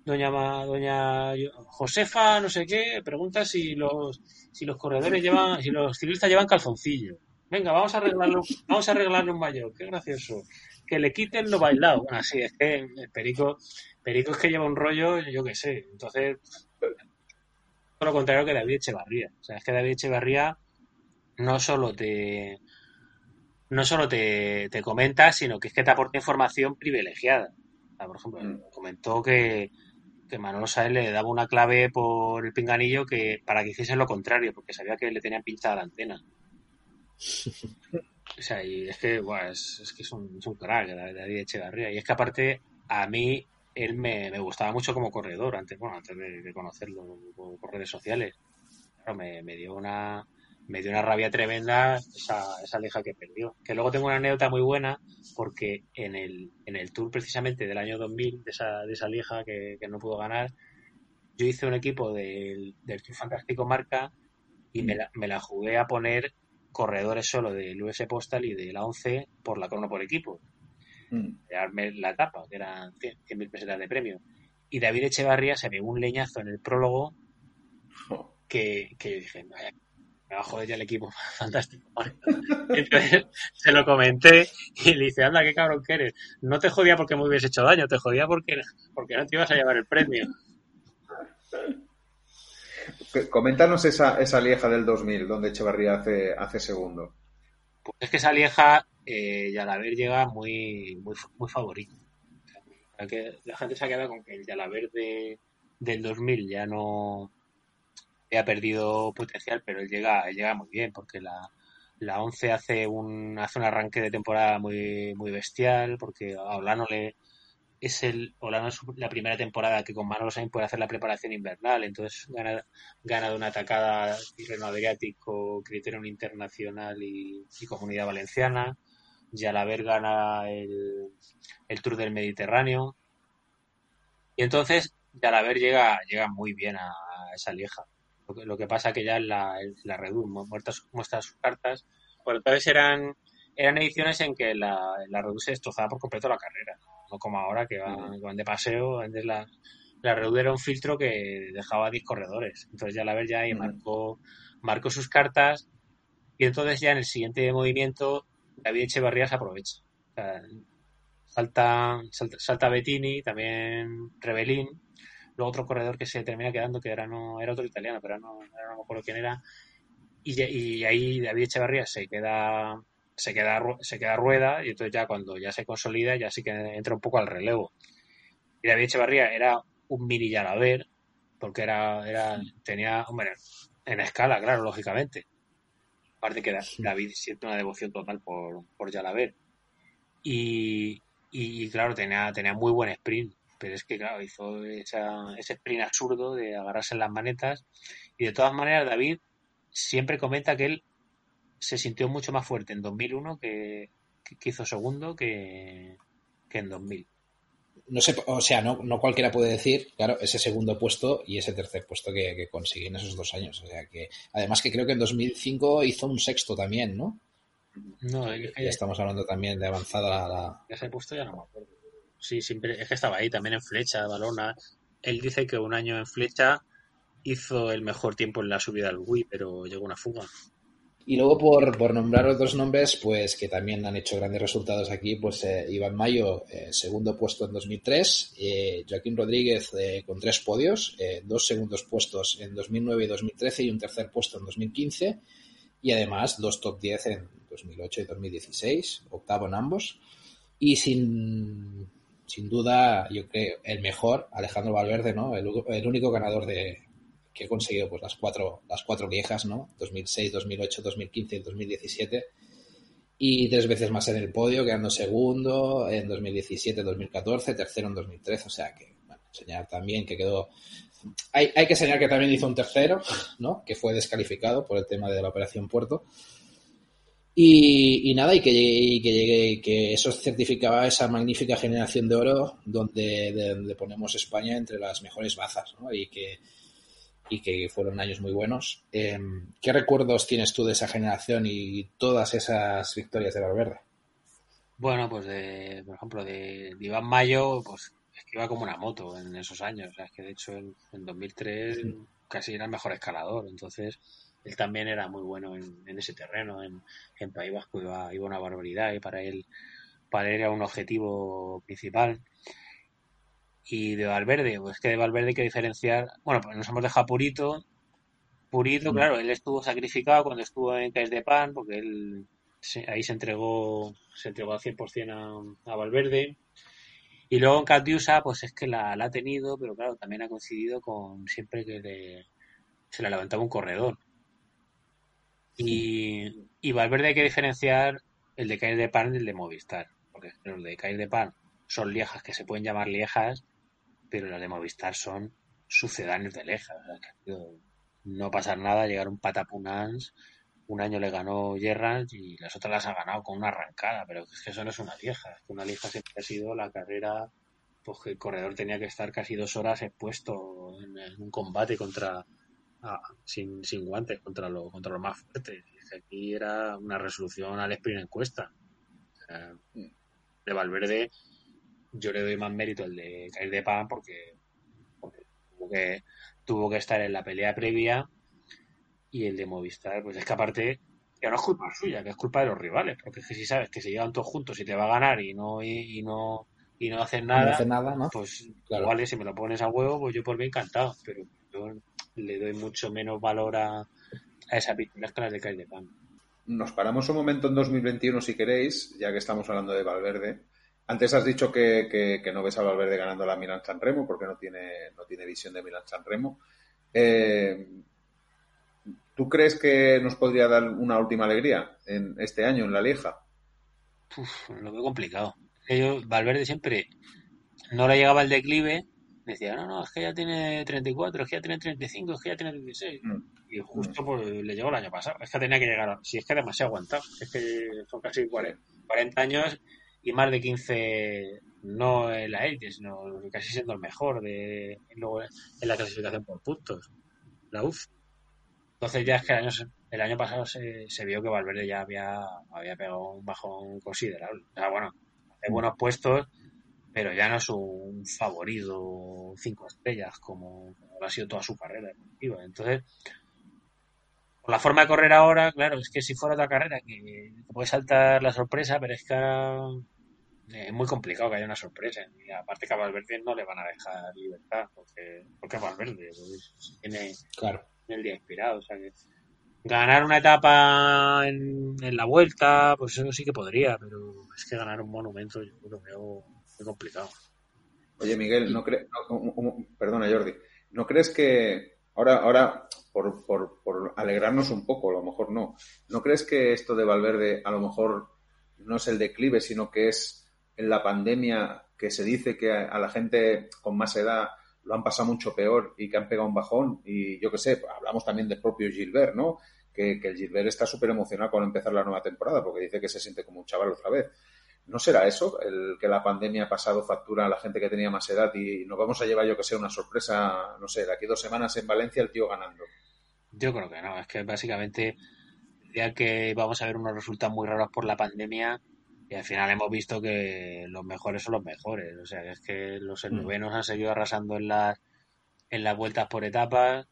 doña doña Josefa, no sé qué, pregunta si los si los corredores llevan, si los ciclistas llevan calzoncillo. Venga, vamos a arreglarlo, vamos a arreglarle un mayor, qué gracioso. Que le quiten lo bailado. Bueno, sí, es que el perico, perico es que lleva un rollo, yo qué sé. Entonces, todo lo contrario que David Echevarría. O sea, es que David Echevarría no solo te no solo te, te comenta, sino que es que te aporta información privilegiada. por ejemplo, mm. comentó que, que Manolo Saez le daba una clave por el pinganillo que para que hiciese lo contrario, porque sabía que le tenían pinchada la antena. o sea, y es que, es, que es un, crack, David Echevarría. Y es que aparte, a mí, él me, gustaba mucho como corredor, antes, bueno, antes de, conocerlo por, redes sociales. Claro, me, me dio una, me dio una rabia tremenda esa, esa leja que perdió. Que luego tengo una anécdota muy buena porque en el, en el tour precisamente del año 2000, de esa, de esa lieja que, no pudo ganar, yo hice un equipo del, del Tour Fantástico Marca y me la, me la jugué a poner corredores solo del US Postal y de la 11 por la crono por equipo. Mm. la etapa, que eran 100.000 pesetas de premio. Y David Echevarría se pegó un leñazo en el prólogo que, que dije, me va a joder ya el equipo, fantástico. Entonces se lo comenté y le dice, anda, qué cabrón que eres. No te jodía porque me hubiese hecho daño, te jodía porque, porque no te ibas a llevar el premio. Coméntanos esa, esa lieja del 2000, donde Echevarría hace, hace segundo. Pues es que esa lieja, eh, Yalaber llega muy, muy, muy favorito. la gente se ha quedado con que el Yalaber de, del 2000 ya no, ha perdido potencial, pero él llega, llega muy bien porque la, la 11 hace un, hace un arranque de temporada muy, muy bestial porque a Olano le, es el Olano es la primera temporada que con Manolo Sainz puede hacer la preparación invernal, entonces gana, gana de una atacada Tirreno Adriático, Criterium Internacional y, Comunidad Valenciana. Yalaber gana el, el Tour del Mediterráneo. Y entonces Yalaber llega, llega muy bien a esa lieja. Lo que, pasa que ya la, la Redu muestra, sus cartas. Tal vez eran, eran ediciones en que la, la Redu se destrozaba por completo la carrera. No como ahora que van, de paseo. Antes la, la Redu era un filtro que dejaba 10 corredores. Entonces ya la ver ya ahí marcó, marcó sus cartas. Y entonces ya en el siguiente movimiento David Echevarría se aprovecha. salta, salta, salta Bettini, también Rebelín otro corredor que se termina quedando, que era no era otro italiano, pero no, no, me acuerdo quién era. Y, y, ahí David Echevarría se queda se queda se queda rueda y entonces ya cuando ya se consolida ya sí que entra un poco al relevo. Y David Echevarría era un mini Yalaber, porque era, era tenía, hombre, en escala, claro, lógicamente. Aparte que David siente una devoción total por, por Yalaber. Y, y, claro, tenía, tenía muy buen sprint pero es que, claro, hizo ese sprint absurdo de agarrarse en las manetas. Y de todas maneras, David siempre comenta que él se sintió mucho más fuerte en 2001 que, que hizo segundo que, en 2000. No sé, o sea, no, no, cualquiera puede decir, claro, ese segundo puesto y ese tercer puesto que, que conseguí en esos dos años. O sea que, además que creo que en 2005 hizo un sexto también, ¿no? No, ya estamos hablando también de avanzada la... Ese puesto ya no me acuerdo. Sí, siempre, es que estaba ahí también en flecha, balona. Él dice que un año en flecha hizo el mejor tiempo en la subida al Wii, pero llegó una fuga. Y luego por, por, nombrar otros nombres, pues que también han hecho grandes resultados aquí, pues eh, Iván Mayo, eh, segundo puesto en 2003, eh, Joaquín Rodríguez con tres podios, dos segundos puestos en 2009 y 2013 y un tercer puesto en 2015, y además dos top 10 en 2008 y 2016, octavo en ambos, y sin, sin duda, yo creo, el mejor, Alejandro Valverde, ¿no? El, único ganador de, que he conseguido pues las cuatro, las cuatro viejas, ¿no? 2006, 2008, 2015 y 2017. Y tres veces más en el podio, quedando segundo en 2017, 2014, tercero en 2013. O sea que, bueno, enseñar también que quedó. Hay, hay que enseñar que también hizo un tercero, ¿no? Que fue descalificado por el tema de la Operación Puerto. Y, y, nada, y que, y que llegue, que eso certificaba esa magnífica generación de oro donde, de, donde ponemos España entre las mejores bazas, ¿no? Y que, y que fueron años muy buenos. Eh, ¿Qué recuerdos tienes tú de esa generación y todas esas victorias de Valverde? Bueno, pues de, por ejemplo, de, de, Iván Mayo, pues es que iba como una moto en esos años. O sea, es que de hecho en, en 2003 sí. casi era el mejor escalador. Entonces, él también era muy bueno en, en ese terreno. En, en, País Vasco iba, iba una barbaridad y para él, para él era un objetivo principal. Y de Valverde, pues que de Valverde hay que diferenciar. Bueno, pues nos hemos dejado Purito. Purito, mm. claro, él estuvo sacrificado cuando estuvo en Caes de Pan, porque él se, ahí se entregó, se entregó al 100% a, a Valverde. Y luego en Catiusa, pues es que la, la, ha tenido, pero claro, también ha coincidido con siempre que le, se le levantaba un corredor. Y, Valverde hay que diferenciar el de Caes de Pan del de Movistar, porque los de Caes de Pan son liejas que se pueden llamar liejas, pero las de Movistar son sucedáneos de que no pasar nada, llegar un patapunans, un año le ganó Gerrans y las otras las ha ganado con una arrancada, pero es que eso no es una lieja. Es que una lieja siempre ha sido la carrera, pues que el corredor tenía que estar casi dos horas expuesto en un combate contra, ah, sin, sin guantes, contra lo, contra lo más fuerte. Aquí era una resolución al sprint encuesta. O sea, de Valverde yo le doy más mérito el de caer de pan porque, porque tuvo, que, tuvo que estar en la pelea previa y el de Movistar, pues es que aparte, que no es culpa suya, que es culpa de los rivales, porque es que si sabes que se llevan todos juntos y te va a ganar y no y, y no y no hacen nada, no hace nada ¿no? pues claro. igual si me lo pones a huevo, pues yo por mí encantado, pero yo le doy mucho menos valor a, a esas victorias que las de pan. Nos paramos un momento en 2021 si queréis, ya que estamos hablando de Valverde. Antes has dicho que, que, que, no ves a Valverde ganando la Milan San Remo porque no tiene, no tiene visión de Milan San Remo. Eh, ¿Tú crees que nos podría dar una última alegría en este año en la Lieja? Uf, lo veo complicado. Valverde siempre no le llegaba el declive, decía, no, no, es que ya tiene 34, es que ya tiene 35, es que ya tiene 36. Mm. Y justo pues, le llegó el año pasado. Es que tenía que llegar, si es que demasiado aguantado, es que son casi 40, 40 años y más de 15 no en la élite, sino casi siendo el mejor de luego en la clasificación por puntos, la UF. Entonces ya es que el año, el año pasado se, se, vio que Valverde ya había, había pegado un bajón considerable. O sea, bueno, hay buenos puestos, pero ya no es un favorito cinco estrellas como, como ha sido toda su carrera deportiva. Entonces, por la forma de correr ahora, claro, es que si fuera otra carrera que te puede saltar la sorpresa, pero es que ahora es muy complicado que haya una sorpresa. Y aparte que a Valverde no le van a dejar libertad, porque, porque a Valverde pues, tiene, claro. el día inspirado. O sea que ganar una etapa en, en, la vuelta, pues eso sí que podría, pero es que ganar un monumento yo lo veo muy complicado. Oye, Miguel, no crees, no, perdona Jordi, ¿no crees que ahora, ahora por, por, por, alegrarnos un poco, a lo mejor no. ¿No crees que esto de Valverde a lo mejor no es el declive, sino que es en la pandemia que se dice que a, la gente con más edad lo han pasado mucho peor y que han pegado un bajón? Y yo qué sé, hablamos también del propio Gilbert, ¿no? Que, que el Gilbert está súper emocionado con empezar la nueva temporada porque dice que se siente como un chaval otra vez. ¿No será eso? El que la pandemia ha pasado factura a la gente que tenía más edad y nos vamos a llevar, yo que sé, una sorpresa, no sé, de aquí dos semanas en Valencia el tío ganando. Yo creo que no, es que básicamente ya que vamos a ver unos resultados muy raros por la pandemia y al final hemos visto que los mejores son los mejores, o sea, es que los novenos mm. han seguido arrasando en las en las vueltas por etapas,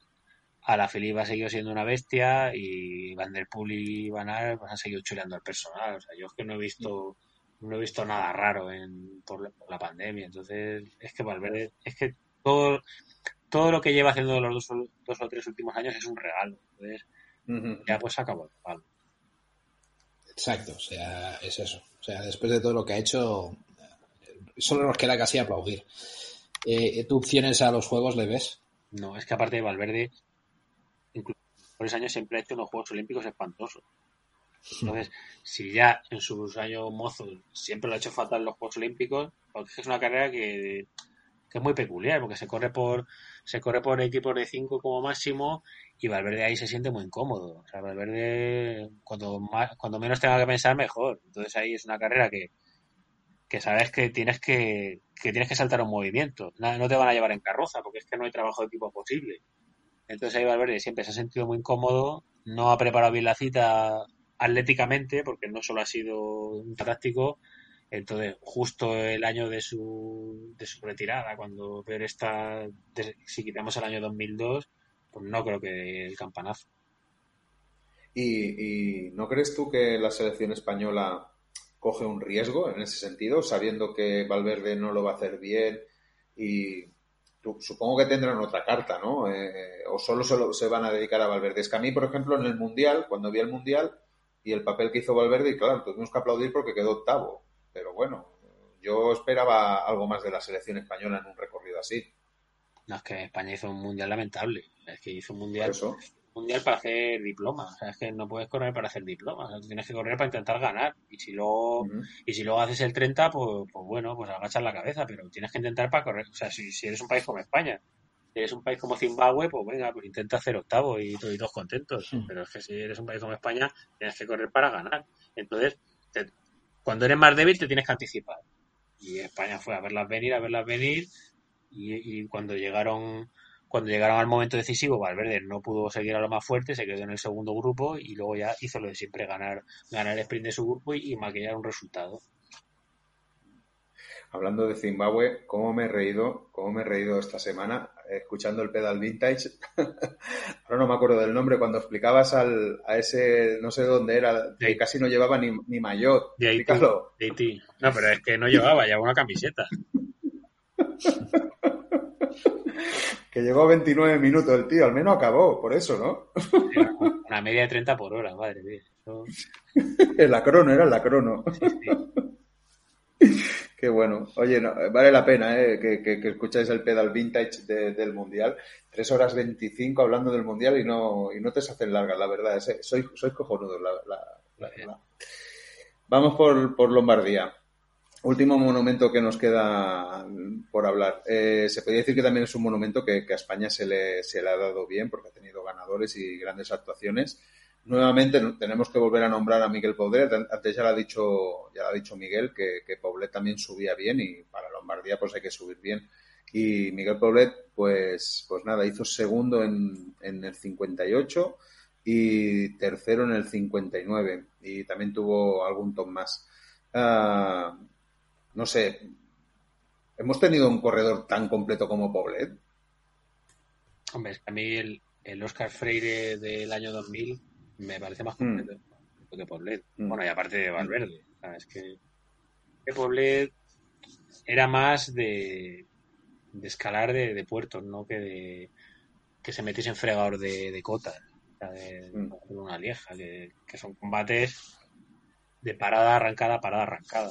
a la Felipe ha seguido siendo una bestia y Van der Poel y Van Aert pues, han seguido chuleando al personal. O sea, yo es que no he visto no he visto nada raro en, por, la, pandemia. Entonces, es que Valverde, es que todo, todo lo que lleva haciendo los dos, dos o tres últimos años es un regalo. Entonces, ya pues acabó el palo. Exacto, o sea, es eso. O sea, después de todo lo que ha hecho, solo nos queda casi aplaudir. Eh, ¿Tú opciones a los juegos le ves? No, es que aparte de Valverde, incluso por ese año siempre ha hecho unos Juegos Olímpicos espantosos. Entonces, si ya en sus años mozos siempre lo ha hecho fatal los Juegos Olímpicos, porque es una carrera que, es muy peculiar, porque se corre por se corre por equipos de 5 como máximo y Valverde ahí se siente muy incómodo. O sea, Valverde cuando más, cuando menos tenga que pensar mejor. Entonces ahí es una carrera que, que sabes que tienes que, que tienes que saltar un movimiento. No, te van a llevar en carroza porque es que no hay trabajo de equipo posible. Entonces ahí Valverde siempre se ha sentido muy incómodo, no ha preparado bien la cita atléticamente, porque no solo ha sido un táctico. Entonces, justo el año de su, de su retirada, cuando ver está, si quitamos el año 2002, pues no creo que el campanazo. ¿Y, no crees tú que la selección española coge un riesgo en ese sentido, sabiendo que Valverde no lo va a hacer bien y supongo que tendrán otra carta, ¿no? Eh, o solo se, se, van a dedicar a Valverde. Es que a mí, por ejemplo, en el Mundial, cuando vi el Mundial, y el papel que hizo Valverde, y claro, tuvimos que aplaudir porque quedó octavo. Pero bueno, yo esperaba algo más de la selección española en un recorrido así. No, es que España hizo un mundial lamentable. Es que hizo un mundial, mundial para hacer diploma. O sea, es que no puedes correr para hacer diploma. O tienes que correr para intentar ganar. Y si luego, y si luego haces el 30, pues, pues bueno, pues agachas la cabeza. Pero tienes que intentar para correr. O sea, si, si eres un país como España, eres un país como Zimbabue, pues venga, pues intenta hacer octavo y, todos contentos. Pero es que si eres un país como España, tienes que correr para ganar. Entonces, cuando eres más débil, te tienes que anticipar. Y España fue a verlas venir, a verlas venir, y, cuando llegaron cuando llegaron al momento decisivo, Valverde no pudo seguir a lo más fuerte, se quedó en el segundo grupo y luego ya hizo lo de siempre ganar, ganar el sprint de su grupo y, y maquillar un resultado hablando de Zimbabue, cómo me he reído, cómo me he reído esta semana escuchando el pedal vintage. Ahora no me acuerdo del nombre, cuando explicabas al, a ese, no sé dónde era, que casi no llevaba ni, ni maillot. De Haití, de No, pero es que no llevaba, llevaba una camiseta. que llegó a 29 minutos el tío, al menos acabó, por eso, ¿no? una media de 30 por hora, madre mía. el acrono, era el crono. Qué bueno. Oye, vale la pena eh, que, que, escucháis el pedal vintage del Mundial. Tres horas veinticinco hablando del Mundial y no, y no te se hacen largas, la verdad. Eh. Sois, sois cojonudos, la, la, Vamos por, por, Lombardía. Último monumento que nos queda por hablar. Eh, se podría decir que también es un monumento que, que a España se le, se le ha dado bien porque ha tenido ganadores y grandes actuaciones nuevamente tenemos que volver a nombrar a Miguel Poblet. Antes ya lo ha dicho, ya lo ha dicho Miguel que, que Poblet también subía bien y para Lombardía pues hay que subir bien. Y Miguel Poblet, pues, pues nada, hizo segundo en, en el 58 y tercero en el 59 y también tuvo algún top más. Ah, no sé, ¿hemos tenido un corredor tan completo como Poblet? Hombre, a mí el, el Oscar Freire del año 2000 me parece más mm. completo que Poblet. Mm. Bueno, y aparte de Valverde. Es que, Poblet era más de, de escalar de, puertos, no que de que se metiese en fregador de, de cotas, de, mm. una lieja, que, que son combates de parada arrancada, parada arrancada.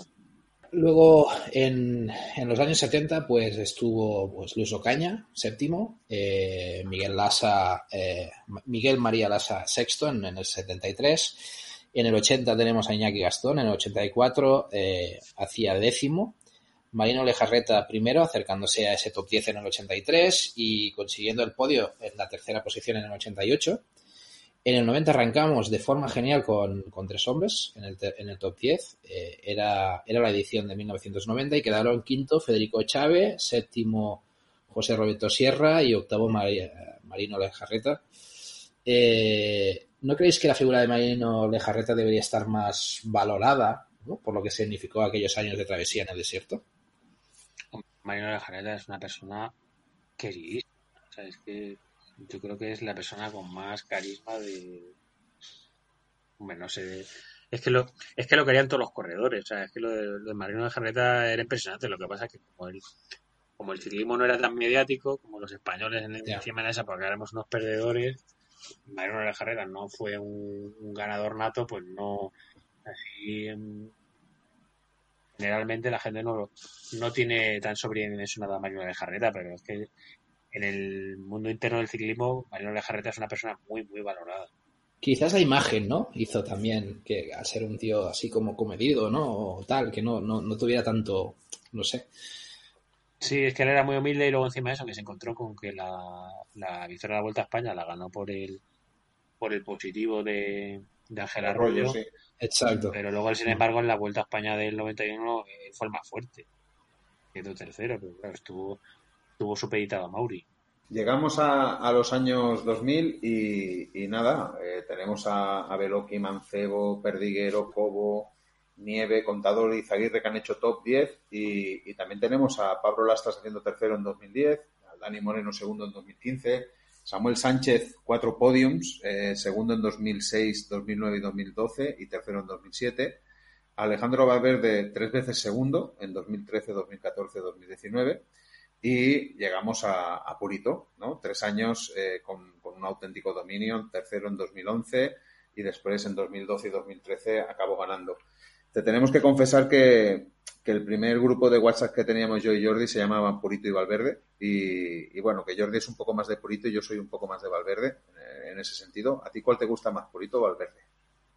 Luego, en, en, los años 70, pues estuvo pues, Luis Ocaña, séptimo, eh, Miguel Lasa, eh, Miguel María Lasa, sexto en, el 73. En el 80 tenemos a Iñaki Gastón, en el 84 eh, hacía décimo. Marino Lejarreta primero, acercándose a ese top 10 en el 83 y consiguiendo el podio en la tercera posición en el 88. En el 90 arrancamos de forma genial con, tres hombres en el, top 10. Eh, era, la edición de 1990 y quedaron quinto Federico Chávez, séptimo José Roberto Sierra y octavo Marino Lejarreta. Eh, ¿No creéis que la figura de Marino Lejarreta debería estar más valorada por lo que significó aquellos años de travesía en el desierto? Marino Lejarreta es una persona queridísima. O sea, es que yo creo que es la persona con más carisma de. Hombre, no sé. Es que lo, es que lo querían todos los corredores. O sea, es que lo de, Marino de Jarreta era impresionante. Lo que pasa es que como el, como el ciclismo no era tan mediático, como los españoles en, encima de esa, porque éramos unos perdedores, Marino de Jarreta no fue un, ganador nato, pues no. Así. generalmente la gente no, no tiene tan sobredimensionada a Marino de Jarreta, pero es que en el mundo interno del ciclismo, Marino Lejarreta es una persona muy, muy valorada. Quizás la imagen, ¿no? Hizo también que al ser un tío así como comedido, ¿no? O tal, que no, no, tuviera tanto, no sé. Sí, es que él era muy humilde y luego encima de eso que se encontró con que la, la victoria de la Vuelta a España la ganó por el por el positivo de, de Ángel Arroyo. Exacto. Pero luego, sin embargo, en la Vuelta a España del 91 eh, fue el más fuerte. Quedó tercero, pero claro, estuvo tuvo supeditado a Mauri. Llegamos a, los años 2000 y, nada, eh, tenemos a, a Beloki, Mancebo, Perdiguero, Cobo, Nieve, Contador y Zaguirre que han hecho top 10 y, también tenemos a Pablo Lastas haciendo tercero en 2010, a Dani Moreno segundo en 2015, Samuel Sánchez cuatro podiums, eh, segundo en 2006, 2009 y 2012 y tercero en 2007. Alejandro Valverde tres veces segundo en 2013, 2014, 2019 y llegamos a, Purito, ¿no? Tres años eh, con, un auténtico dominio, tercero en 2011 y después en 2012 y 2013 acabó ganando. Te tenemos que confesar que, el primer grupo de WhatsApp que teníamos yo y Jordi se llamaba Purito y Valverde y, bueno, que Jordi es un poco más de Purito y yo soy un poco más de Valverde eh, en ese sentido. ¿A ti cuál te gusta más, Purito o Valverde?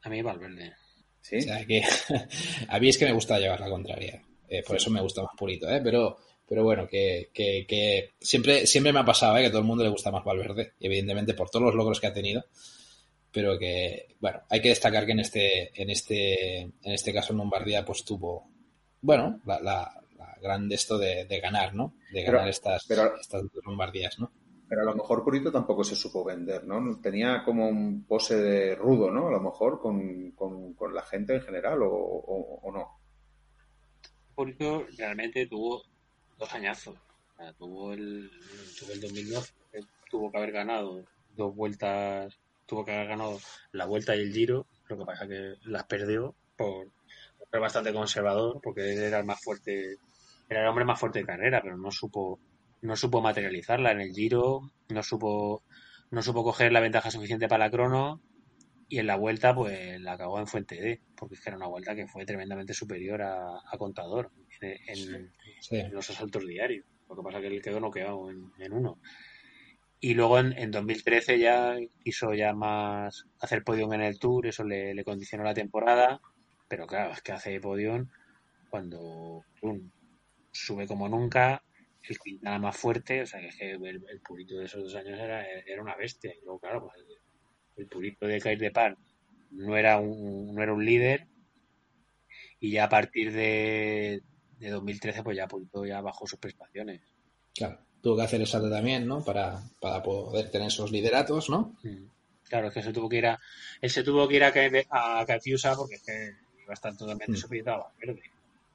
A mí Valverde. ¿Sí? O sea que a mí es que me gusta llevar la contraria. Eh, por eso me gusta más Purito, ¿eh? Pero pero bueno, que, que, siempre, siempre me ha pasado ¿eh? que a todo el mundo le gusta más Valverde, evidentemente por todos los logros que ha tenido. Pero que, bueno, hay que destacar que en este, en este, en este caso en Lombardía, pues tuvo, bueno, la, la, gran esto de, ganar, ¿no? De ganar estas, estas Lombardías, ¿no? Pero a lo mejor Purito tampoco se supo vender, ¿no? Tenía como un pose de rudo, ¿no? A lo mejor con, con, la gente en general, o, o no. Purito realmente tuvo dos añazos. tuvo el, tuvo el 2012, tuvo que haber ganado dos vueltas, tuvo que haber ganado la vuelta y el giro, lo que pasa que las perdió por ser bastante conservador, porque él era el más fuerte, era el hombre más fuerte de carrera, pero no supo, no supo materializarla en el giro, no supo, no supo coger la ventaja suficiente para la crono, y en la vuelta pues la acabó en Fuente D, porque es que era una vuelta que fue tremendamente superior a, Contador en, los asaltos diarios. Lo que pasa es que él quedó no quedó en, uno. Y luego en, 2013 ya quiso ya más hacer podium en el Tour, eso le, condicionó la temporada, pero claro, es que hace podium cuando sube como nunca, el Quintana más fuerte, o sea que, es que el, purito de esos dos años era, era una bestia. Y luego, claro, pues el purito de Cair de Pan no era un, no era un líder y ya a partir de, de 2013 pues ya Purito ya bajó sus prestaciones. Claro, tuvo que hacer eso también, ¿no? Para, para poder tener esos lideratos, ¿no? Mm. Claro, es que se tuvo que ir a, él se tuvo que ir a, a Catiusa porque es que iba a estar totalmente mm. supeditado a Valverde.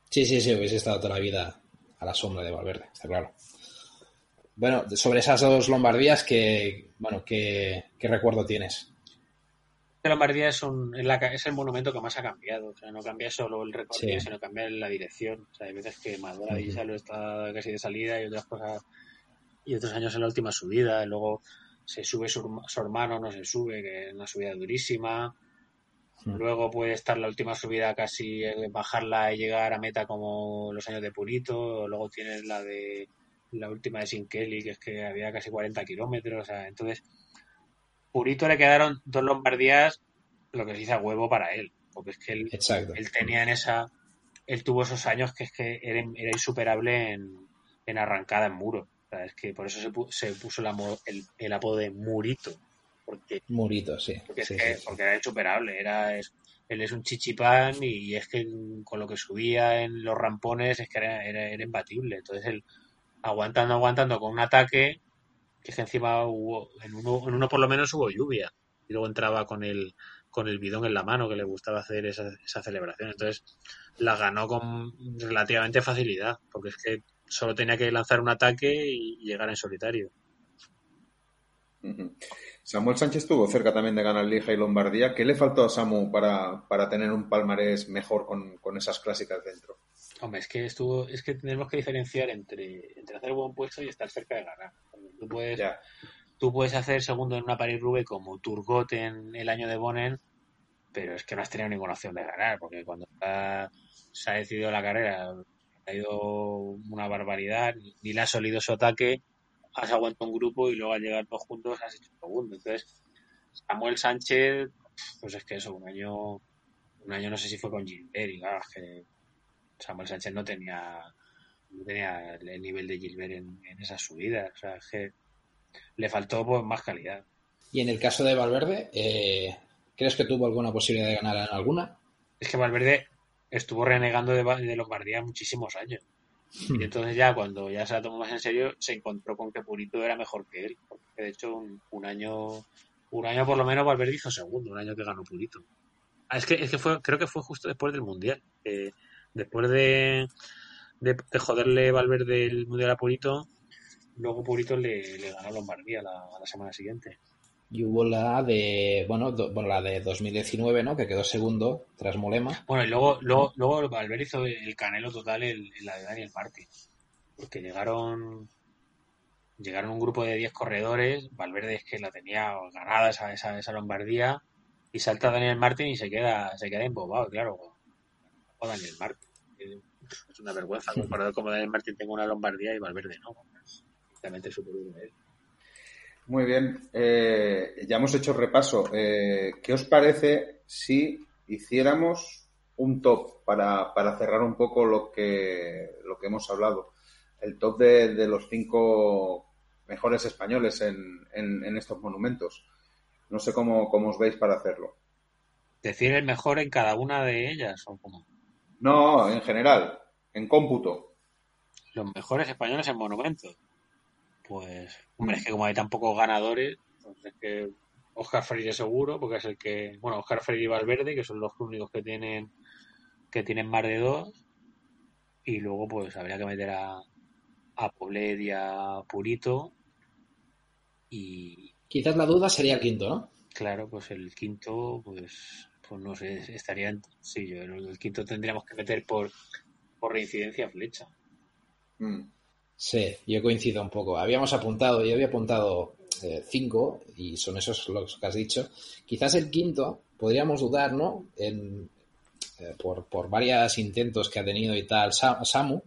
Sí, sí, sí, hubiese estado toda la vida a la sombra de Valverde, está claro. Bueno, sobre esas dos Lombardías, que, bueno, ¿qué, qué recuerdo tienes? Lombardía es, un, es, el monumento que más ha cambiado. O sea, no cambia solo el recorrido, sino cambia la dirección. O sea, hay veces que Madura y Salo está casi de salida y otras cosas. Y otros años en la última subida. Y luego se sube su, hermano, no se sube, que es una subida durísima. Luego puede estar la última subida casi eh, bajarla y llegar a meta como los años de Purito. Luego tienes la de la última de Sin Kelly, que es que había casi 40 kilómetros. O sea, entonces Purito le quedaron dos Lombardías, lo que se dice a huevo para él, porque es que él, él tenía en esa, él tuvo esos años que es que era, insuperable en, arrancada en muro. es que por eso se, puso el, apodo de Murito. Porque, Murito, sí. Porque, era insuperable, era, él es un chichipán y, es que con lo que subía en los rampones es que era, era imbatible. Entonces él aguantando, aguantando con un ataque que encima hubo, en uno, en uno por lo menos hubo lluvia y luego entraba con el, con el bidón en la mano que le gustaba hacer esa, esa celebración. Entonces la ganó con relativamente facilidad, porque es que solo tenía que lanzar un ataque y llegar en solitario. Samuel Sánchez estuvo cerca también de ganar Liga y Lombardía. ¿Qué le faltó a Samu para, para tener un palmarés mejor con, con, esas clásicas dentro? Hombre, es que estuvo, es que tenemos que diferenciar entre, entre hacer buen puesto y estar cerca de ganar. Tú puedes, tú puedes hacer segundo en una Paris Rube como Turgot en el año de Bonen, pero es que no has tenido ninguna opción de ganar, porque cuando se ha decidido la carrera ha ido una barbaridad, ni le ha solido su ataque has aguantado un grupo y luego al llegar todos juntos has hecho un segundo. Entonces, Samuel Sánchez, pues es que eso, un año, un año no sé si fue con Gilbert y claro, es que Samuel Sánchez no tenía, no tenía el nivel de Gilbert en, en esas subidas. O sea, es que le faltó pues, más calidad. Y en el caso de Valverde, eh, ¿crees que tuvo alguna posibilidad de ganar en alguna? Es que Valverde estuvo renegando de, de Lombardía muchísimos años. Y entonces ya cuando ya se la tomó más en serio, se encontró con que Purito era mejor que él. Porque de hecho un, año, un año por lo menos Valverde hizo segundo, un año que ganó Purito. Ah, es que, es que fue, creo que fue justo después del Mundial. después de, de, joderle Valverde el Mundial a Purito, luego Purito le, le ganó Lombardía la, la semana siguiente y hubo la de bueno, bueno la de 2019 no que quedó segundo tras Molema. Bueno y luego luego luego Valverde hizo el canelo total en, la de Daniel Martin porque llegaron llegaron un grupo de 10 corredores. Valverde es que la tenía ganada esa, esa, esa Lombardía. Y salta Daniel Martin y se queda se queda embobado claro. O Daniel Martin es una vergüenza. Corredor como Daniel Martin tengo una Lombardía y Valverde no. Realmente súper él muy bien, eh, ya hemos hecho repaso. Eh, ¿Qué os parece si hiciéramos un top para, para, cerrar un poco lo que, lo que hemos hablado? El top de, de los cinco mejores españoles en, en, estos monumentos. No sé cómo, cómo, os veis para hacerlo. ¿Decir el mejor en cada una de ellas o cómo? No, en general, en cómputo. Los mejores españoles en monumentos. Pues, hombre, es que como hay tan pocos ganadores, entonces que Oscar Freire seguro, porque es el que, bueno, Oscar Freire y Valverde, que son los únicos que tienen que tienen más de dos, y luego pues habría que meter a, a Poblet y a Purito, y... Quizás la duda sería el quinto, ¿no? Claro, pues el quinto, pues, pues no sé, estaría, sí, yo el quinto tendríamos que meter por, por reincidencia flecha. Mm. Sí, yo coincido un poco. Habíamos apuntado, yo había apuntado eh, cinco y son esos los que has dicho. Quizás el quinto podríamos dudar, ¿no? En, eh, por, por varios intentos que ha tenido y tal Samu.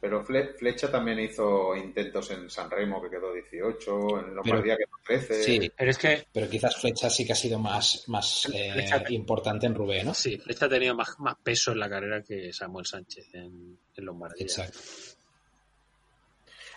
Pero Flecha también hizo intentos en San Remo que quedó 18, en Lombardía que quedó 13. Sí, pero es que pero quizás Flecha sí que ha sido más, más eh, importante en Rubén, ¿no? Sí, Flecha ha tenido más, más peso en la carrera que Samuel Sánchez en, en Lombardía. Exacto.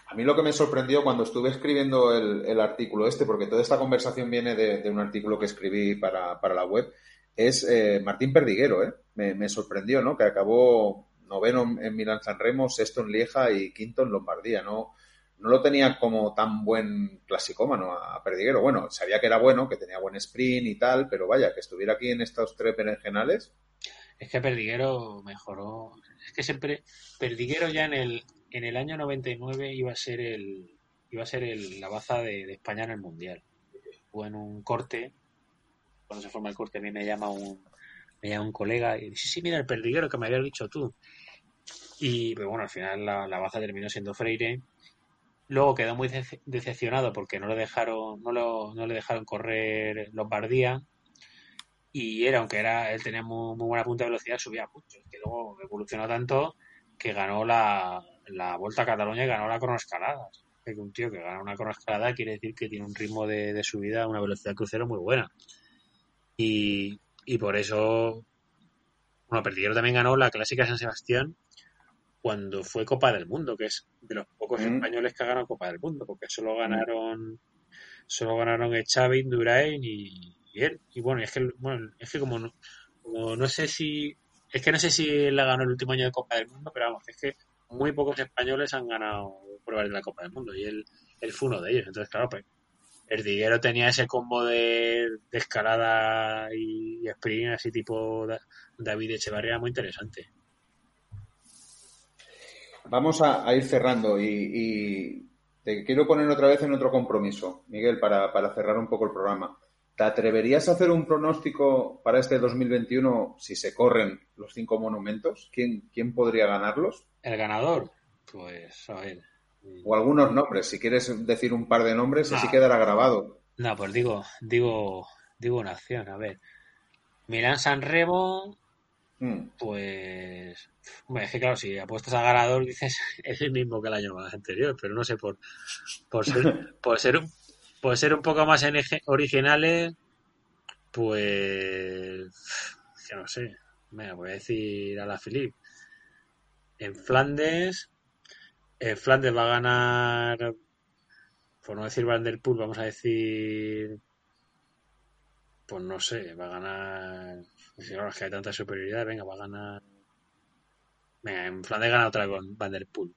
A mí lo que me sorprendió cuando estuve escribiendo el, artículo este, porque toda esta conversación viene de, un artículo que escribí para, la web, es eh, Martín Perdiguero, ¿eh? Me, sorprendió, ¿no? Que acabó noveno en Milán San Remo, sexto en Lieja y quinto en Lombardía, ¿no? No lo tenía como tan buen clasicómano a Perdiguero. Bueno, sabía que era bueno, que tenía buen sprint y tal, pero vaya, que estuviera aquí en estos tres berenjenales. Es que Perdiguero mejoró. Es que siempre. Perdiguero ya en el, en el año 99 iba a ser el iba a ser el, la baza de, España en el mundial. Fue en un corte, cuando se forma el corte, a mí me llama un me llama un colega y dice, sí, mira el perdiguero que me habías dicho tú. Y pero bueno, al final la, la baza terminó siendo Freire. Luego quedó muy decepcionado porque no le dejaron, no, lo, no le dejaron correr Lombardía. Y era, aunque era, él tenía muy, muy buena punta de velocidad, subía mucho. Que luego evolucionó tanto que ganó la, la Vuelta a Cataluña y ganó la cronoescalada. Que un tío que gana una cronoescalada quiere decir que tiene un ritmo de, subida, una velocidad crucero muy buena. Y, por eso, bueno, Perdiguero también ganó la Clásica San Sebastián cuando fue Copa del Mundo, que es de los pocos mm. españoles que ha ganado Copa del Mundo, porque solo ganaron solo ganaron Xavi, Durain y, él. Y bueno, es que, bueno, es que como no, como no sé si es que no sé si la ganó el último año de Copa del Mundo, pero vamos, es que muy pocos españoles han ganado pruebas de la Copa del Mundo y él, fue uno de ellos. Entonces, claro, pues el Diguero tenía ese combo de, escalada y, sprint así tipo David Echevarría muy interesante. Vamos a, ir cerrando y, te quiero poner otra vez en otro compromiso, Miguel, para, para cerrar un poco el programa. ¿Te atreverías a hacer un pronóstico para este 2021 si se corren los cinco monumentos? ¿Quién, quién podría ganarlos? El ganador, pues a ver. O algunos nombres, si quieres decir un par de nombres, así quedará grabado. No, pues digo, digo, digo una acción, a ver. Milán San Remo, hmm. pues. Bueno, es que claro, si apuestas a ganador, dices es el mismo que el año anterior, pero no sé, por, por ser, por ser un por ser un poco más originales, pues. Ya no sé. Me voy a decir a la Philip. En Flandes. En Flandes va a ganar. Por no decir Van der Poel, vamos a decir. Pues no sé, va a ganar. Si es que hay tanta superioridad, venga, va a ganar. Venga, en Flandes gana otra con Van der Poel.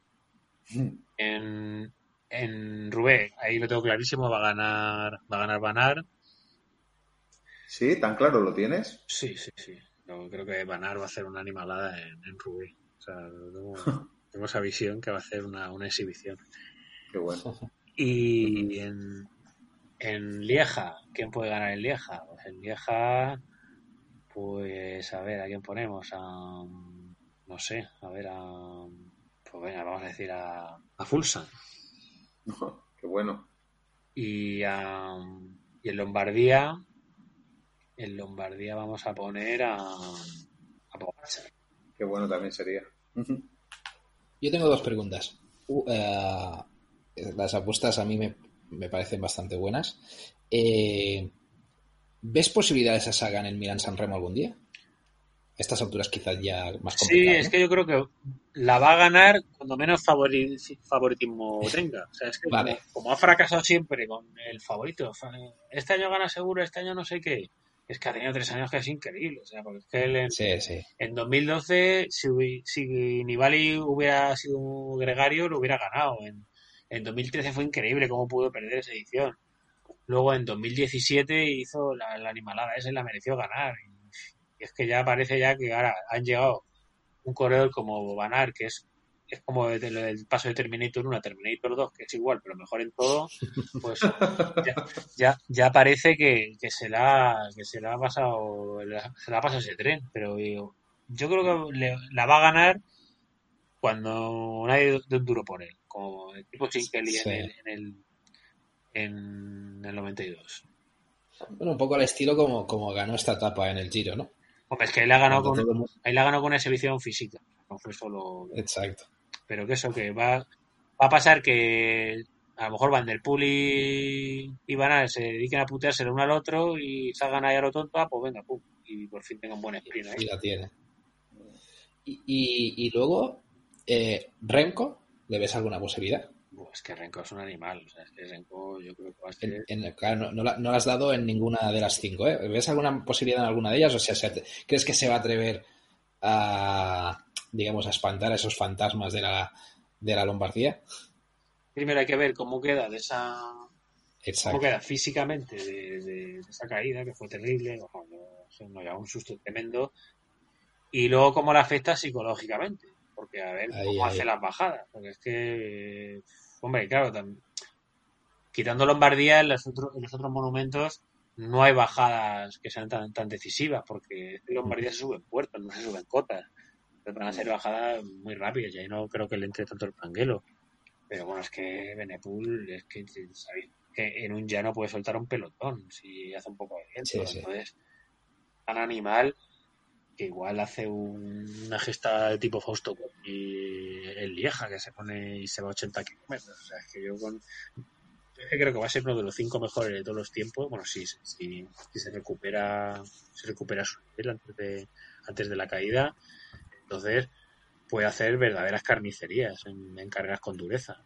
Mm. En, en Rubé, ahí lo tengo clarísimo, va a ganar, va a ganar Banar. Sí, tan claro lo tienes. Sí, sí, sí. Yo creo que Banar va a hacer una animalada en, en Rubé. O sea, tengo, esa visión que va a hacer una, exhibición. Qué bueno. Y en, en Lieja, ¿quién puede ganar en Lieja? Pues en Lieja, pues a ver, ¿a quién ponemos? A, no sé, a ver, a, pues venga, vamos a decir a, a Fulsan. qué bueno. Y, en Lombardía, en Lombardía vamos a poner a, a Qué bueno también sería. Yo tengo dos preguntas. Eh, las apuestas a mí me, parecen bastante buenas. Eh, ¿Ves posibilidades a Saga en el Milan San Remo algún día? Estas alturas quizás ya más Sí, es que yo creo que la va a ganar cuando menos favoritismo tenga. O sea, es que como, ha fracasado siempre con el favorito, este año gana seguro, este año no sé qué. Es que ha tenido tres años que es increíble. O sea, porque es que él en, en 2012, si, si Nibali hubiera sido un gregario, lo hubiera ganado. En, en 2013 fue increíble cómo pudo perder esa edición. Luego en 2017 hizo la, la animalada esa y la mereció ganar. Y es que ya parece ya que ahora han llegado un corredor como Banar, que es, es como el, paso de Terminator 1 a Terminator 2, que es igual, pero mejor en todo, pues ya, ya, parece que, se la, que se la ha pasado, se la ha pasado ese tren, pero yo, creo que la va a ganar cuando nadie de un duro por él, como el tipo Chin en, el, en, el, en el 92. Bueno, un poco al estilo como, como ganó esta etapa en el Giro, ¿no? Hombre, es que ahí la ha ganado con, ahí la ganado con exhibición física. No fue solo. Exacto. Pero que eso, que va, va a pasar que a lo mejor Van der Poel y, y Van a se dediquen a putearse el uno al otro y salgan ahí a lo tonto, ah, pues venga, pum, y por fin tengan buen sprint ahí. Y la tiene. Y, y, luego, eh, Renko, ¿le ves alguna posibilidad? Es que Renko es un animal. O sea, es que Renko yo creo que va a ser... claro, no, no, has dado en ninguna de las cinco. ¿eh? ¿Ves alguna posibilidad en alguna de ellas? O sea, ¿crees que se va a atrever a, digamos, a espantar a esos fantasmas de la, de la Lombardía? Primero hay que ver cómo queda de esa... Cómo queda físicamente de, esa caída, que fue terrible. un susto tremendo. Y luego cómo la afecta psicológicamente porque a ver cómo hace las bajadas, porque es que Hombre, claro, quitando Lombardía, en los, otros, en los otros monumentos no hay bajadas que sean tan, tan decisivas, porque en Lombardía se suben puertos, no se suben cotas. Pero van a ser bajadas muy rápidas, y ahí no creo que le entre tanto el panguelo. Pero bueno, es que Benepul, es que sabéis que en un llano puede soltar un pelotón si hace un poco de viento. Entonces, tan animal que igual hace una gesta de tipo Fausto y el Lieja que se pone y se va a 80 kilómetros. O sea, es que yo con. creo que va a ser uno de los cinco mejores de todos los tiempos. Bueno, sí, sí, se recupera, se recupera su nivel antes de, antes de la caída. Entonces, puede hacer verdaderas carnicerías en, en carreras con dureza.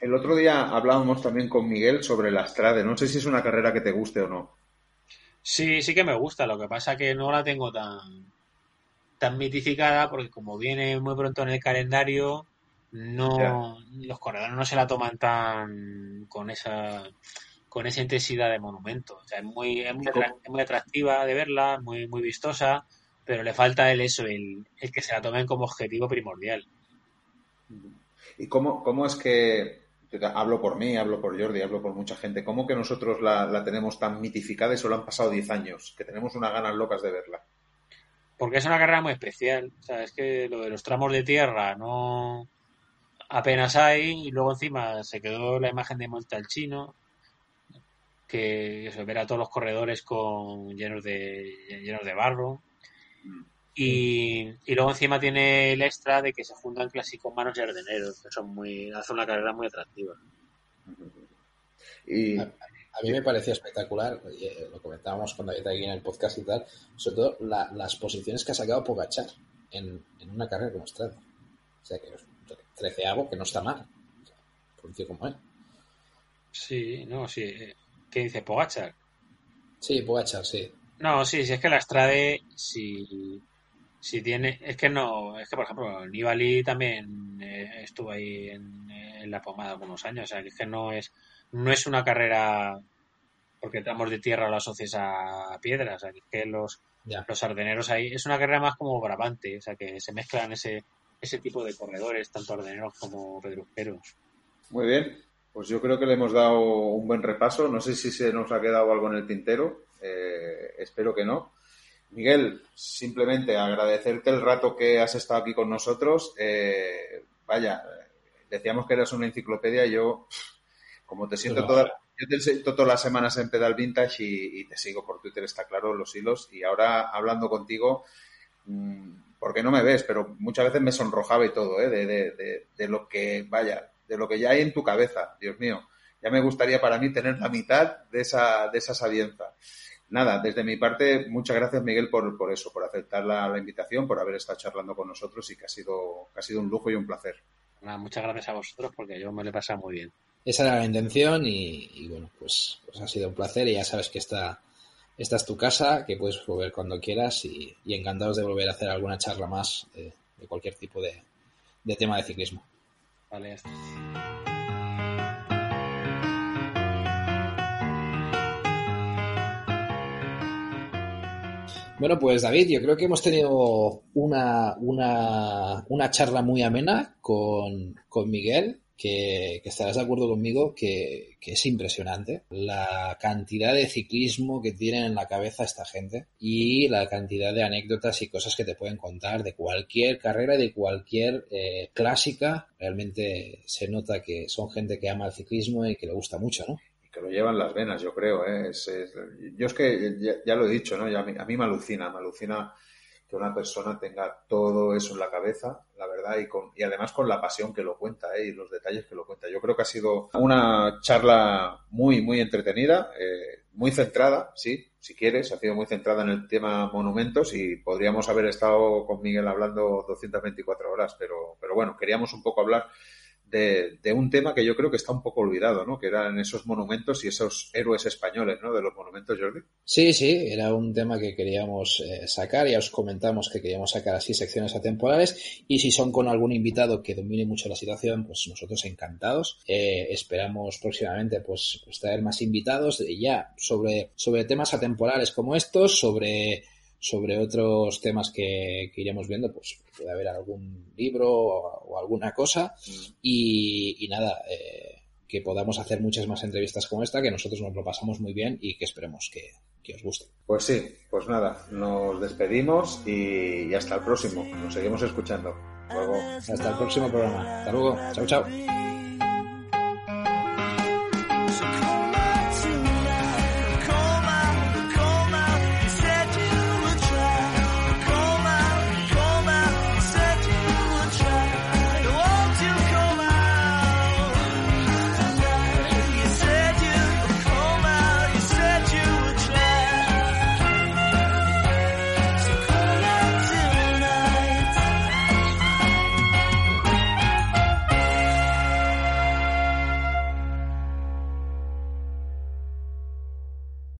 El otro día hablábamos también con Miguel sobre la Strade. No sé si es una carrera que te guste o no. Sí, sí que me gusta. Lo que pasa que no la tengo tan, tan mitificada porque como viene muy pronto en el calendario, no los corredores no se la toman tan con esa con esa intensidad de monumento. O sea, es muy, es muy, atractiva de verla, muy, muy vistosa, pero le falta el eso, el, el que se la tomen como objetivo primordial. ¿Y cómo, cómo es que, hablo por mí, hablo por Jordi, hablo por mucha gente, cómo que nosotros la, tenemos tan mitificada y solo han pasado 10 años, que tenemos unas ganas locas de verla? Porque es una carrera muy especial. O sea, es que lo de los tramos de tierra no apenas hay y luego encima se quedó la imagen de Montalcino que se verá todos los corredores con llenos de llenos de barro y, luego encima tiene el extra de que se juntan clásicos manos y ardeneros, que son muy, hace una carrera muy atractiva. Y... A, mí me pareció espectacular, eh, lo comentábamos cuando había aquí en el podcast y tal, sobre todo las posiciones que ha sacado Pogachar en, en una carrera como Estrada. O sea, que treceavo, que no está mal, por decir como él. Sí, no, sí. ¿Qué dice Pogachar? Sí, Pogachar, sí. No, sí, sí, es que la Estrade, si, si tiene, es que no, es que por ejemplo, Nibali también eh, estuvo ahí en, la pomada algunos años, o sea, que es que no es, no es una carrera porque estamos de tierra lo asocias a piedras, o sea, que los, los ardeneros ahí, es una carrera más como Brabante, o sea, que se mezclan ese, ese tipo de corredores, tanto ardeneros como pedrusqueros. Muy bien, pues yo creo que le hemos dado un buen repaso, no sé si se nos ha quedado algo en el tintero, eh, espero que no. Miguel, simplemente agradecerte el rato que has estado aquí con nosotros. Eh, vaya, decíamos que eras una enciclopedia y yo, como te siento toda, yo te siento todas las semanas en Pedal Vintage y, te sigo por Twitter, está claro, los hilos. Y ahora hablando contigo, mm, porque no me ves, pero muchas veces me sonrojaba y todo, ¿eh? de, de, de, lo que, vaya, de lo que ya hay en tu cabeza, Dios mío. Ya me gustaría para mí tener la mitad de esa, de esa sabienza nada, desde mi parte, muchas gracias Miguel por, por eso, por aceptar la, invitación, por haber estado charlando con nosotros y que ha sido, ha sido un lujo y un placer. muchas gracias a vosotros porque yo me lo he pasado muy bien. Esa era la intención y, bueno, pues, pues, ha sido un placer y ya sabes que esta, esta es tu casa, que puedes volver cuando quieras y, encantados de volver a hacer alguna charla más de, cualquier tipo de, de tema de ciclismo. Vale, Bueno, pues David, yo creo que hemos tenido una, una, una charla muy amena con, con Miguel, que, estarás de acuerdo conmigo que, que, es impresionante la cantidad de ciclismo que tienen en la cabeza esta gente y la cantidad de anécdotas y cosas que te pueden contar de cualquier carrera, de cualquier eh, clásica. Realmente se nota que son gente que ama el ciclismo y que le gusta mucho, ¿no? Que lo llevan las venas, yo creo. ¿eh? yo es que ya, lo he dicho, ¿no? a, mí, me alucina, me alucina que una persona tenga todo eso en la cabeza, la verdad, y, con, y además con la pasión que lo cuenta ¿eh? y los detalles que lo cuenta. Yo creo que ha sido una charla muy, muy entretenida, eh, muy centrada, sí, si quieres, ha sido muy centrada en el tema monumentos y podríamos haber estado con Miguel hablando 224 horas, pero, pero bueno, queríamos un poco hablar de, un tema que yo creo que está un poco olvidado, ¿no? Que eran esos monumentos y esos héroes españoles, ¿no? De los monumentos, Jordi. Sí, sí, era un tema que queríamos eh, sacar, ya os comentamos que queríamos sacar así secciones atemporales y si son con algún invitado que domine mucho la situación, pues nosotros encantados. Eh, esperamos próximamente pues, pues, traer más invitados ya sobre, sobre temas atemporales como estos, sobre sobre otros temas que, iremos viendo, pues puede haber algún libro o, alguna cosa. Mm. Y, nada, eh, que podamos hacer muchas más entrevistas como esta, que nosotros nos lo pasamos muy bien y que esperemos que, os guste. Pues sí, pues nada, nos despedimos y, hasta el próximo. Nos seguimos escuchando. Hasta el próximo programa. Hasta luego. Chao, chao.